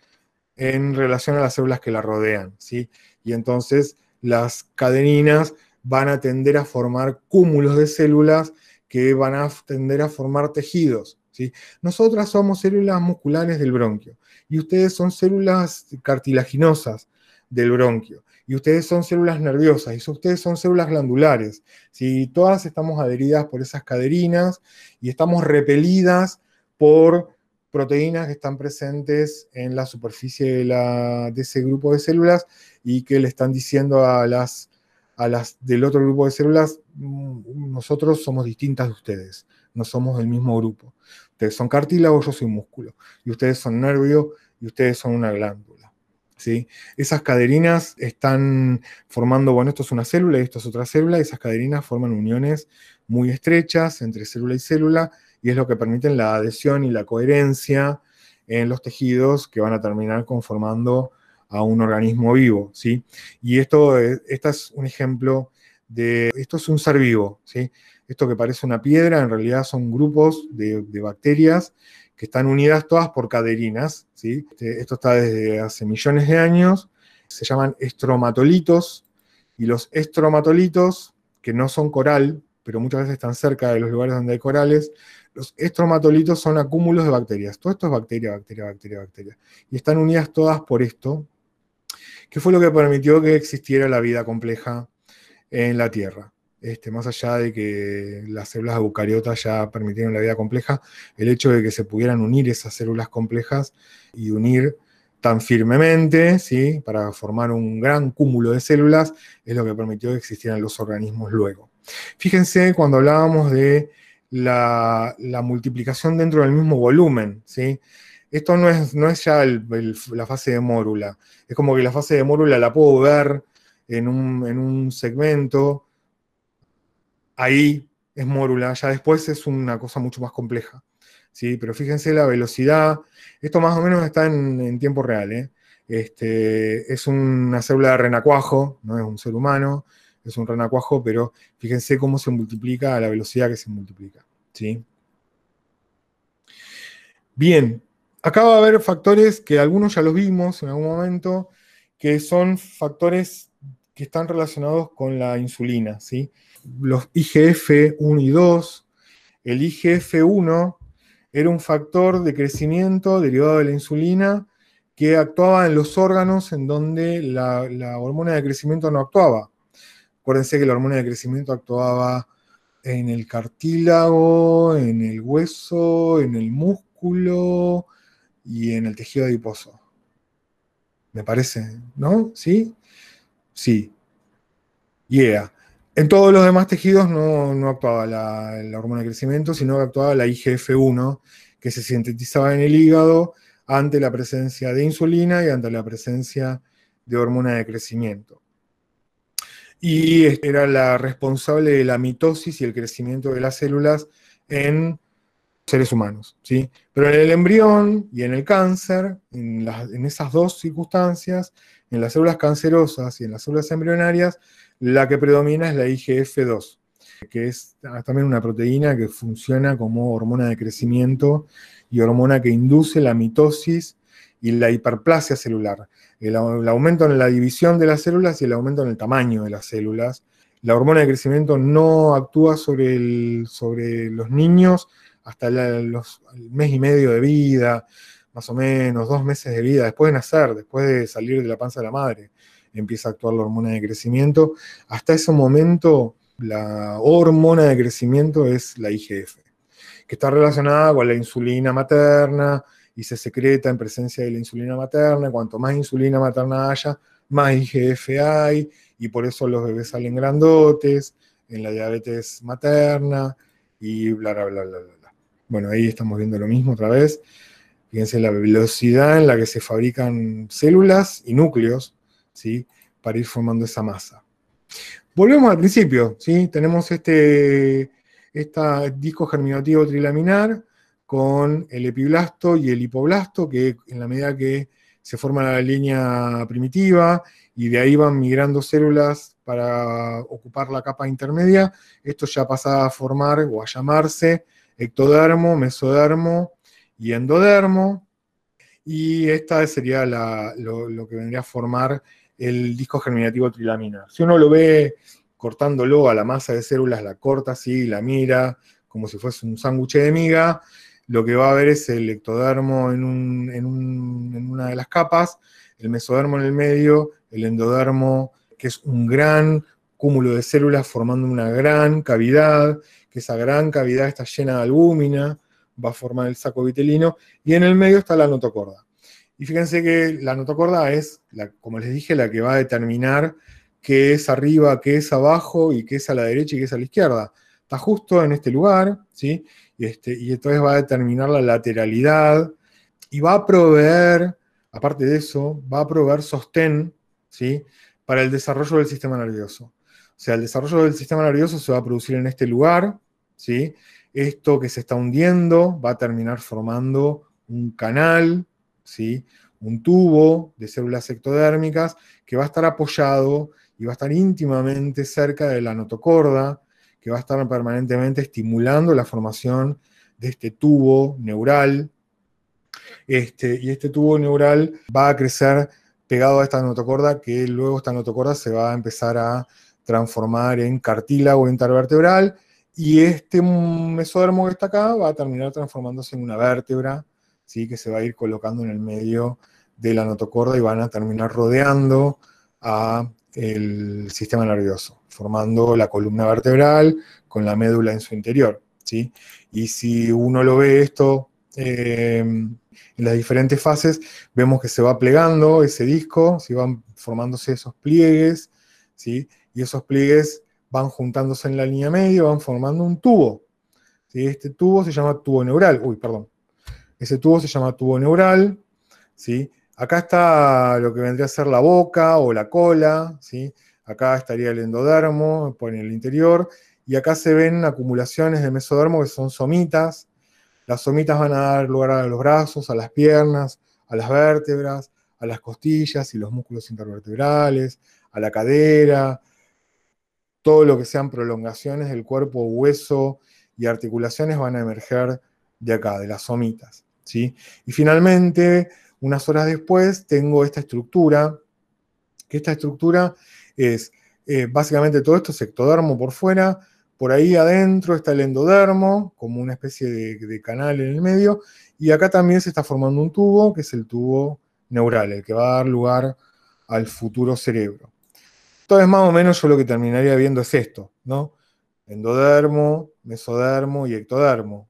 en relación a las células que la rodean. ¿sí? Y entonces las cadeninas van a tender a formar cúmulos de células que van a tender a formar tejidos. ¿sí? Nosotras somos células musculares del bronquio y ustedes son células cartilaginosas del bronquio, y ustedes son células nerviosas, y ustedes son células glandulares. Si Todas estamos adheridas por esas caderinas y estamos repelidas por proteínas que están presentes en la superficie de, ese grupo de células y que le están diciendo a las, a las del otro grupo de células, mm, nosotros somos distintas de ustedes, no somos del mismo grupo. Ustedes son cartílagos, yo soy músculo. Y ustedes son nervio y ustedes son una glándula. ¿sí? Esas caderinas están formando, bueno, esto es una célula y esto es otra célula, y esas caderinas forman uniones muy estrechas entre célula y célula, y es lo que permite la adhesión y la coherencia en los tejidos que van a terminar conformando a un organismo vivo, ¿sí? Y esto, es un ejemplo de, esto es un ser vivo, ¿sí? Esto que parece una piedra, en realidad son grupos de, bacterias que están unidas todas por caderinas. ¿sí? Este, esto está desde hace millones de años. Se llaman estromatolitos. Y los estromatolitos, que no son coral, pero muchas veces están cerca de los lugares donde hay corales, los estromatolitos son acúmulos de bacterias. Todo esto es bacteria, bacteria, bacteria, bacteria. Y están unidas todas por esto, que fue lo que permitió que existiera la vida compleja en la Tierra. Este, más allá de que las células eucariotas ya permitieron la vida compleja, el hecho de que se pudieran unir esas células complejas y unir tan firmemente, ¿sí? para formar un gran cúmulo de células, es lo que permitió que existieran los organismos luego. Fíjense cuando hablábamos de la, multiplicación dentro del mismo volumen, ¿sí? Esto no es, no es ya la fase de mórula, es como que la fase de mórula la puedo ver en un, en un segmento, ahí es mórula, ya después es una cosa mucho más compleja. ¿sí? Pero fíjense la velocidad, esto más o menos está en, tiempo real. ¿eh? Este, es una célula de renacuajo, no es un ser humano, es un renacuajo, pero fíjense cómo se multiplica a la velocidad que se multiplica. ¿sí? Bien, acá va a haber factores que algunos ya los vimos en algún momento, que son factores que están relacionados con la insulina. ¿sí? los IGF-1 y 2. El IGF-1 era un factor de crecimiento derivado de la insulina que actuaba en los órganos en donde la, hormona de crecimiento no actuaba. Acuérdense que la hormona de crecimiento actuaba en el cartílago, en el hueso, en el músculo y en el tejido adiposo. Me parece, ¿no? ¿Sí? Sí. Yeah. En todos los demás tejidos no, actuaba la, hormona de crecimiento, sino que actuaba la IGF-1, que se sintetizaba en el hígado ante la presencia de insulina y ante la presencia de hormona de crecimiento. Y era la responsable de la mitosis y el crecimiento de las células en seres humanos. ¿sí? Pero en el embrión y en el cáncer, en, esas dos circunstancias, en las células cancerosas y en las células embrionarias, la que predomina es la IGF-2, que es también una proteína que funciona como hormona de crecimiento y hormona que induce la mitosis y la hiperplasia celular, el, aumento en la división de las células y el aumento en el tamaño de las células. La hormona de crecimiento no actúa sobre los niños hasta los, el mes y medio de vida, más o menos, dos meses de vida, después de nacer, después de salir de la panza de la madre, empieza a actuar la hormona de crecimiento. Hasta ese momento, la hormona de crecimiento es la IGF, que está relacionada con la insulina materna y se secreta en presencia de la insulina materna. Cuanto más insulina materna haya, más IGF hay, y por eso los bebés salen grandotes, en la diabetes materna, y bla, bla, bla, bla, bla. Bueno, ahí estamos viendo lo mismo otra vez. Fíjense la velocidad en la que se fabrican células y núcleos, ¿sí? Para ir formando esa masa. Volvemos al principio, ¿sí? Tenemos este, disco germinativo trilaminar con el epiblasto y el hipoblasto, que en la medida que se forma la línea primitiva y de ahí van migrando células para ocupar la capa intermedia, esto ya pasa a formar o a llamarse ectodermo, mesodermo y endodermo. Y esta sería lo, que vendría a formar el disco germinativo trilaminar. Si uno lo ve cortándolo a la masa de células, la corta así, la mira como si fuese un sándwich de miga, lo que va a ver es el ectodermo en, una de las capas, el mesodermo en el medio, el endodermo, que es un gran cúmulo de células formando una gran cavidad, que esa gran cavidad está llena de albúmina, va a formar el saco vitelino, y en el medio está la notocorda. Y fíjense que la notocorda es, como les dije, la que va a determinar qué es arriba, qué es abajo, y qué es a la derecha y qué es a la izquierda. Está justo en este lugar, ¿sí? Y, este, y entonces va a determinar la lateralidad y va a proveer, aparte de eso, va a proveer sostén, ¿sí? Para el desarrollo del sistema nervioso. O sea, el desarrollo del sistema nervioso se va a producir en este lugar, ¿sí? Esto que se está hundiendo va a terminar formando un canal, ¿sí? un tubo de células ectodérmicas que va a estar apoyado y va a estar íntimamente cerca de la notocorda, que va a estar permanentemente estimulando la formación de este tubo neural. Este, y este tubo neural va a crecer pegado a esta notocorda, que luego esta notocorda se va a empezar a transformar en cartílago intervertebral y este mesodermo que está acá va a terminar transformándose en una vértebra, ¿sí? que se va a ir colocando en el medio de la notocorda y van a terminar rodeando a el sistema nervioso, formando la columna vertebral con la médula en su interior. ¿sí? Y si uno lo ve esto em, en las diferentes fases, vemos que se va plegando ese disco, van formándose esos pliegues, ¿sí? Y esos pliegues van juntándose en la línea media, van formando un tubo. ¿sí? Este tubo se llama tubo neural. Uy, perdón. Ese tubo se llama tubo neural. ¿sí? Acá está lo que vendría a ser la boca o la cola. ¿sí? Acá estaría el endodermo por el interior. Y acá se ven acumulaciones de mesodermo que son somitas. Las somitas van a dar lugar a los brazos, a las piernas, a las vértebras, a las costillas y los músculos intervertebrales, a la cadera, todo lo que sean prolongaciones del cuerpo, hueso y articulaciones van a emerger de acá, de las somitas. ¿sí? Y finalmente, unas horas después, tengo esta estructura, que esta estructura es eh, básicamente todo esto es ectodermo por fuera, por ahí adentro está el endodermo, como una especie de, canal en el medio, y acá también se está formando un tubo, que es el tubo neural, el que va a dar lugar al futuro cerebro. Entonces, más o menos yo lo que terminaría viendo es esto, ¿no? Endodermo, mesodermo y ectodermo,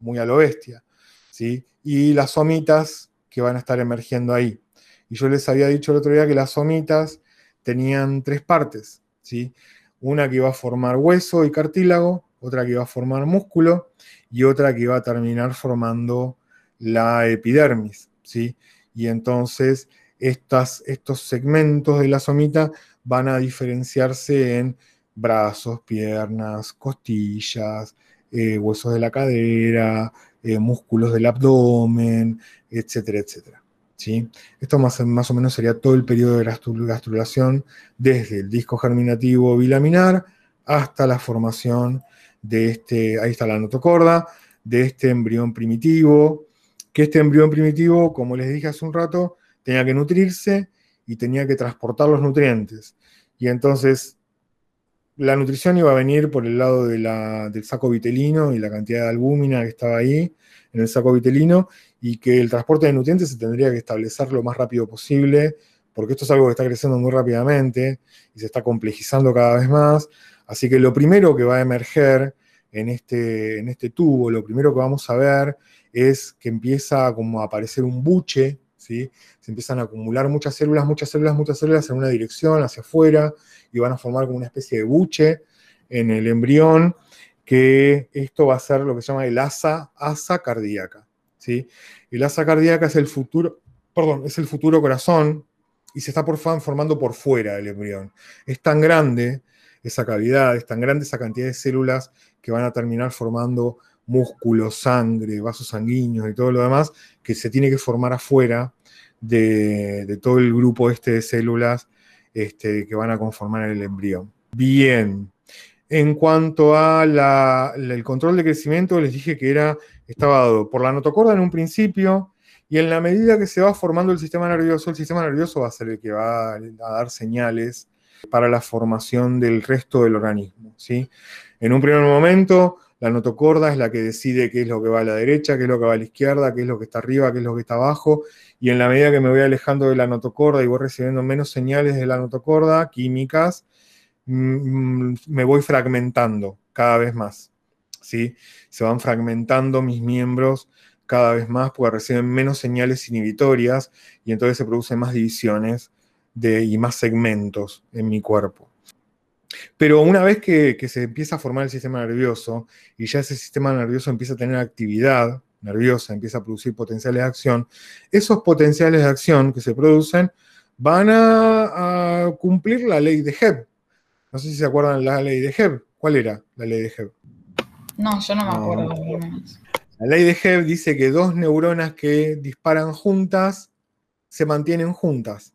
muy a lo bestia, ¿sí? Y las somitas que van a estar emergiendo ahí. Y yo les había dicho el otro día que las somitas tenían tres partes, ¿sí? Una que iba a formar hueso y cartílago, otra que iba a formar músculo y otra que iba a terminar formando la epidermis, ¿sí? Y entonces estas, estos segmentos de la somita van a diferenciarse en brazos, piernas, costillas, eh, huesos de la cadera, eh, músculos del abdomen, etcétera, etcétera. ¿sí? Esto más, más, o menos sería todo el periodo de gastrulación desde el disco germinativo bilaminar hasta la formación de este, ahí está la notocorda, de este embrión primitivo, que este embrión primitivo, como les dije hace un rato, tenía que nutrirse y tenía que transportar los nutrientes. Y entonces la nutrición iba a venir por el lado del saco vitelino y la cantidad de albúmina que estaba ahí en el saco vitelino y que el transporte de nutrientes se tendría que establecer lo más rápido posible, porque esto es algo que está creciendo muy rápidamente y se está complejizando cada vez más. Así que lo primero que va a emerger en este, en este tubo, lo primero que vamos a ver es que empieza como a aparecer un buche, ¿sí? se empiezan a acumular muchas células, muchas células, muchas células en una dirección hacia afuera y van a formar como una especie de buche en el embrión, que esto va a ser lo que se llama el asa, cardíaca. ¿sí? El asa cardíaca es el futuro, perdón, es el futuro corazón y se está por formando por fuera del embrión. Es tan grande esa cavidad, es tan grande esa cantidad de células que van a terminar formando músculos, sangre, vasos sanguíneos y todo lo demás, que se tiene que formar afuera de, todo el grupo este de células este, que van a conformar el embrión. Bien, en cuanto al control de crecimiento, les dije que era, estaba dado por la notocorda en un principio, y en la medida que se va formando el sistema nervioso, el sistema nervioso va a ser el que va a dar señales para la formación del resto del organismo. ¿sí? En un primer momento, la notocorda es la que decide qué es lo que va a la derecha, qué es lo que va a la izquierda, qué es lo que está arriba, qué es lo que está abajo, y en la medida que me voy alejando de la notocorda y voy recibiendo menos señales de la notocorda, químicas, mm, me voy fragmentando cada vez más. ¿sí? Se van fragmentando mis miembros cada vez más porque reciben menos señales inhibitorias y entonces se producen más divisiones de, y más segmentos en mi cuerpo. Pero una vez que, que, se empieza a formar el sistema nervioso y ya ese sistema nervioso empieza a tener actividad nerviosa, empieza a producir potenciales de acción, esos potenciales de acción que se producen van a, cumplir la ley de Hebb. No sé si se acuerdan la ley de Hebb. ¿Cuál era la ley de Hebb? No, yo no me acuerdo. La ley de Hebb dice que dos neuronas que disparan juntas se mantienen juntas.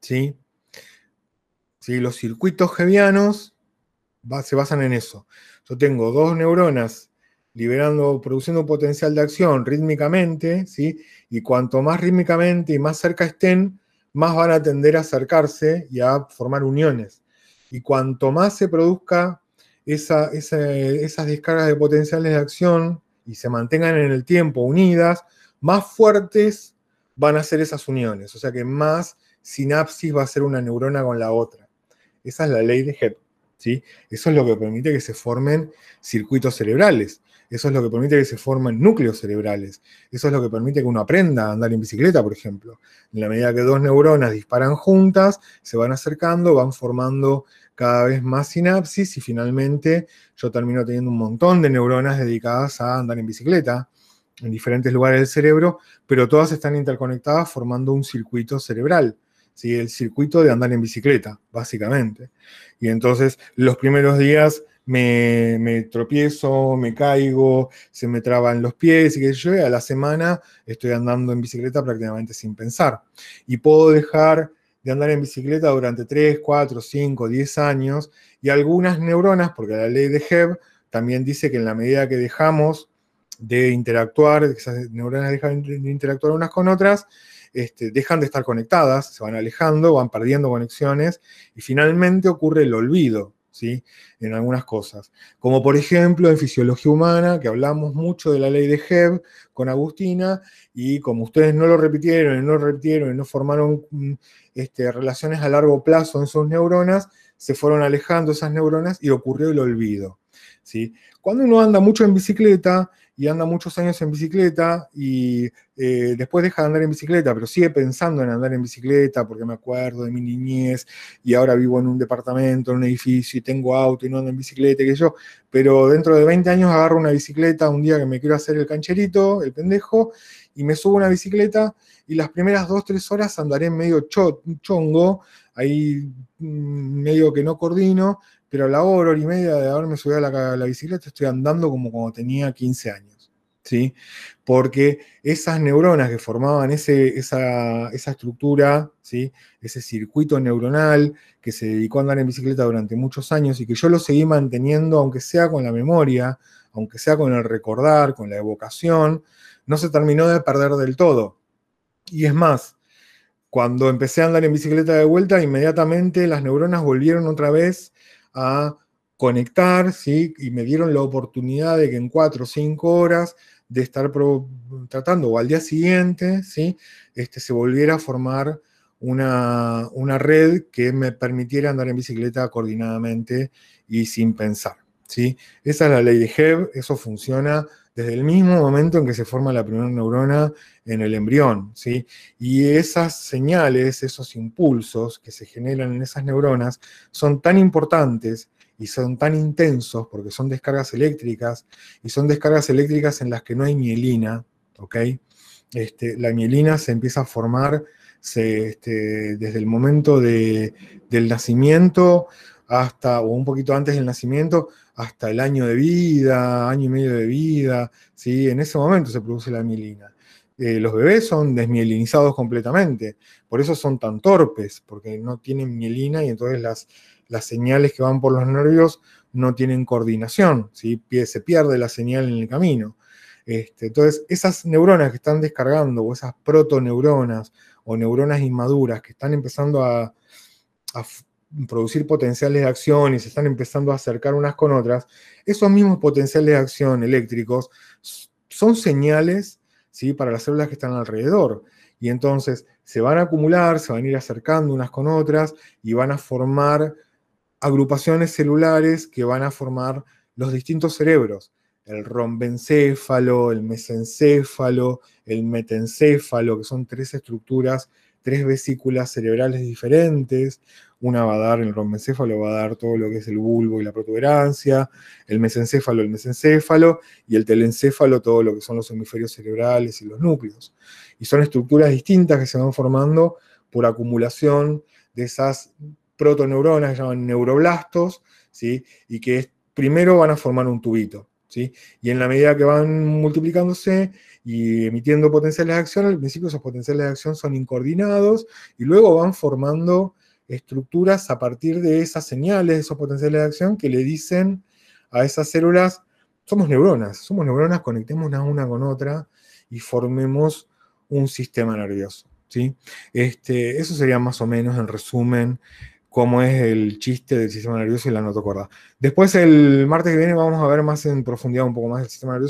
¿sí? ¿Sí? Los circuitos hebbianos se basan en eso. Yo tengo dos neuronas liberando, produciendo potencial de acción rítmicamente, ¿sí? y cuanto más rítmicamente y más cerca estén, más van a tender a acercarse y a formar uniones. Y cuanto más se produzca esas descargas de potenciales de acción y se mantengan en el tiempo unidas, más fuertes van a ser esas uniones. O sea que más sinapsis va a ser una neurona con la otra. Esa es la ley de Hebb. ¿sí? Eso es lo que permite que se formen circuitos cerebrales. Eso es lo que permite que se formen núcleos cerebrales. Eso es lo que permite que uno aprenda a andar en bicicleta, por ejemplo. En la medida que dos neuronas disparan juntas, se van acercando, van formando cada vez más sinapsis y finalmente yo termino teniendo un montón de neuronas dedicadas a andar en bicicleta en diferentes lugares del cerebro, pero todas están interconectadas formando un circuito cerebral. ¿Sí? El circuito de andar en bicicleta, básicamente. Y entonces los primeros días me, tropiezo, me caigo, se me traban los pies y que yo, a la semana estoy andando en bicicleta prácticamente sin pensar. Y puedo dejar de andar en bicicleta durante 3, 4, 5, 10 años y algunas neuronas, porque la ley de Hebb también dice que en la medida que dejamos de interactuar, esas neuronas dejan de interactuar unas con otras, este, dejan de estar conectadas, se van alejando, van perdiendo conexiones y finalmente ocurre el olvido. En algunas cosas. Como por ejemplo en fisiología humana, que hablamos mucho de la ley de Hebb con Agustina, y como ustedes no lo repitieron y no lo repitieron y no formaron mm, este, relaciones a largo plazo en sus neuronas, se fueron alejando esas neuronas y ocurrió el olvido. ¿sí? Cuando uno anda mucho en bicicleta, y anda muchos años en bicicleta y eh, después deja de andar en bicicleta, pero sigue pensando en andar en bicicleta porque me acuerdo de mi niñez y ahora vivo en un departamento, en un edificio y tengo auto y no ando en bicicleta, que yo, pero dentro de 20 años agarro una bicicleta un día que me quiero hacer el cancherito, el pendejo, y me subo a una bicicleta y las primeras 2, 3 horas andaré medio chongo, ahí mm, medio que no coordino, pero a la hora, hora y media de haberme subido a la, bicicleta estoy andando como cuando tenía 15 años. ¿sí? Porque esas neuronas que formaban ese, esa, estructura, ¿sí? ese circuito neuronal que se dedicó a andar en bicicleta durante muchos años y que yo lo seguí manteniendo, aunque sea con la memoria, aunque sea con el recordar, con la evocación, no se terminó de perder del todo. Y es más, cuando empecé a andar en bicicleta de vuelta, inmediatamente las neuronas volvieron otra vez a conectar, ¿sí? Y me dieron la oportunidad de que en cuatro o cinco horas de estar tratando, o al día siguiente, ¿sí? Este, se volviera a formar una, una, red que me permitiera andar en bicicleta coordinadamente y sin pensar. ¿sí? Esa es la ley de Hebb, eso funciona desde el mismo momento en que se forma la primera neurona en el embrión. ¿sí? Y esas señales, esos impulsos que se generan en esas neuronas son tan importantes y son tan intensos porque son descargas eléctricas y son descargas eléctricas en las que no hay mielina, ¿ok? Este, la mielina se empieza a formar este, desde el momento del nacimiento hasta, o un poquito antes del nacimiento, hasta el año de vida, año y medio de vida, ¿sí? En ese momento se produce la mielina. Eh, los bebés son desmielinizados completamente, por eso son tan torpes, porque no tienen mielina y entonces las, las señales que van por los nervios no tienen coordinación, ¿sí? se pierde la señal en el camino. Este, entonces, esas neuronas que están descargando, o esas protoneuronas, o neuronas inmaduras que están empezando a, producir potenciales de acción y se están empezando a acercar unas con otras, esos mismos potenciales de acción eléctricos son señales ¿sí? para las células que están alrededor. Y entonces se van a acumular, se van a ir acercando unas con otras y van a formar agrupaciones celulares que van a formar los distintos cerebros. El rombencéfalo, el mesencéfalo, el metencéfalo, que son tres estructuras, tres vesículas cerebrales diferentes. Una va a dar, el rombencéfalo va a dar todo lo que es el bulbo y la protuberancia, el mesencéfalo, el mesencéfalo, y el telencéfalo, todo lo que son los hemisferios cerebrales y los núcleos. Y son estructuras distintas que se van formando por acumulación de esas protoneuronas que llaman neuroblastos, ¿sí? y que primero van a formar un tubito. ¿sí? Y en la medida que van multiplicándose y emitiendo potenciales de acción, al principio esos potenciales de acción son incoordinados y luego van formando estructuras a partir de esas señales, esos potenciales de acción que le dicen a esas células, somos neuronas, somos neuronas, conectémonos una con otra y formemos un sistema nervioso. ¿sí? Este, eso sería más o menos en resumen cómo es el chiste del sistema nervioso y la notocorda. Después, el martes que viene, vamos a ver más en profundidad un poco más del sistema nervioso.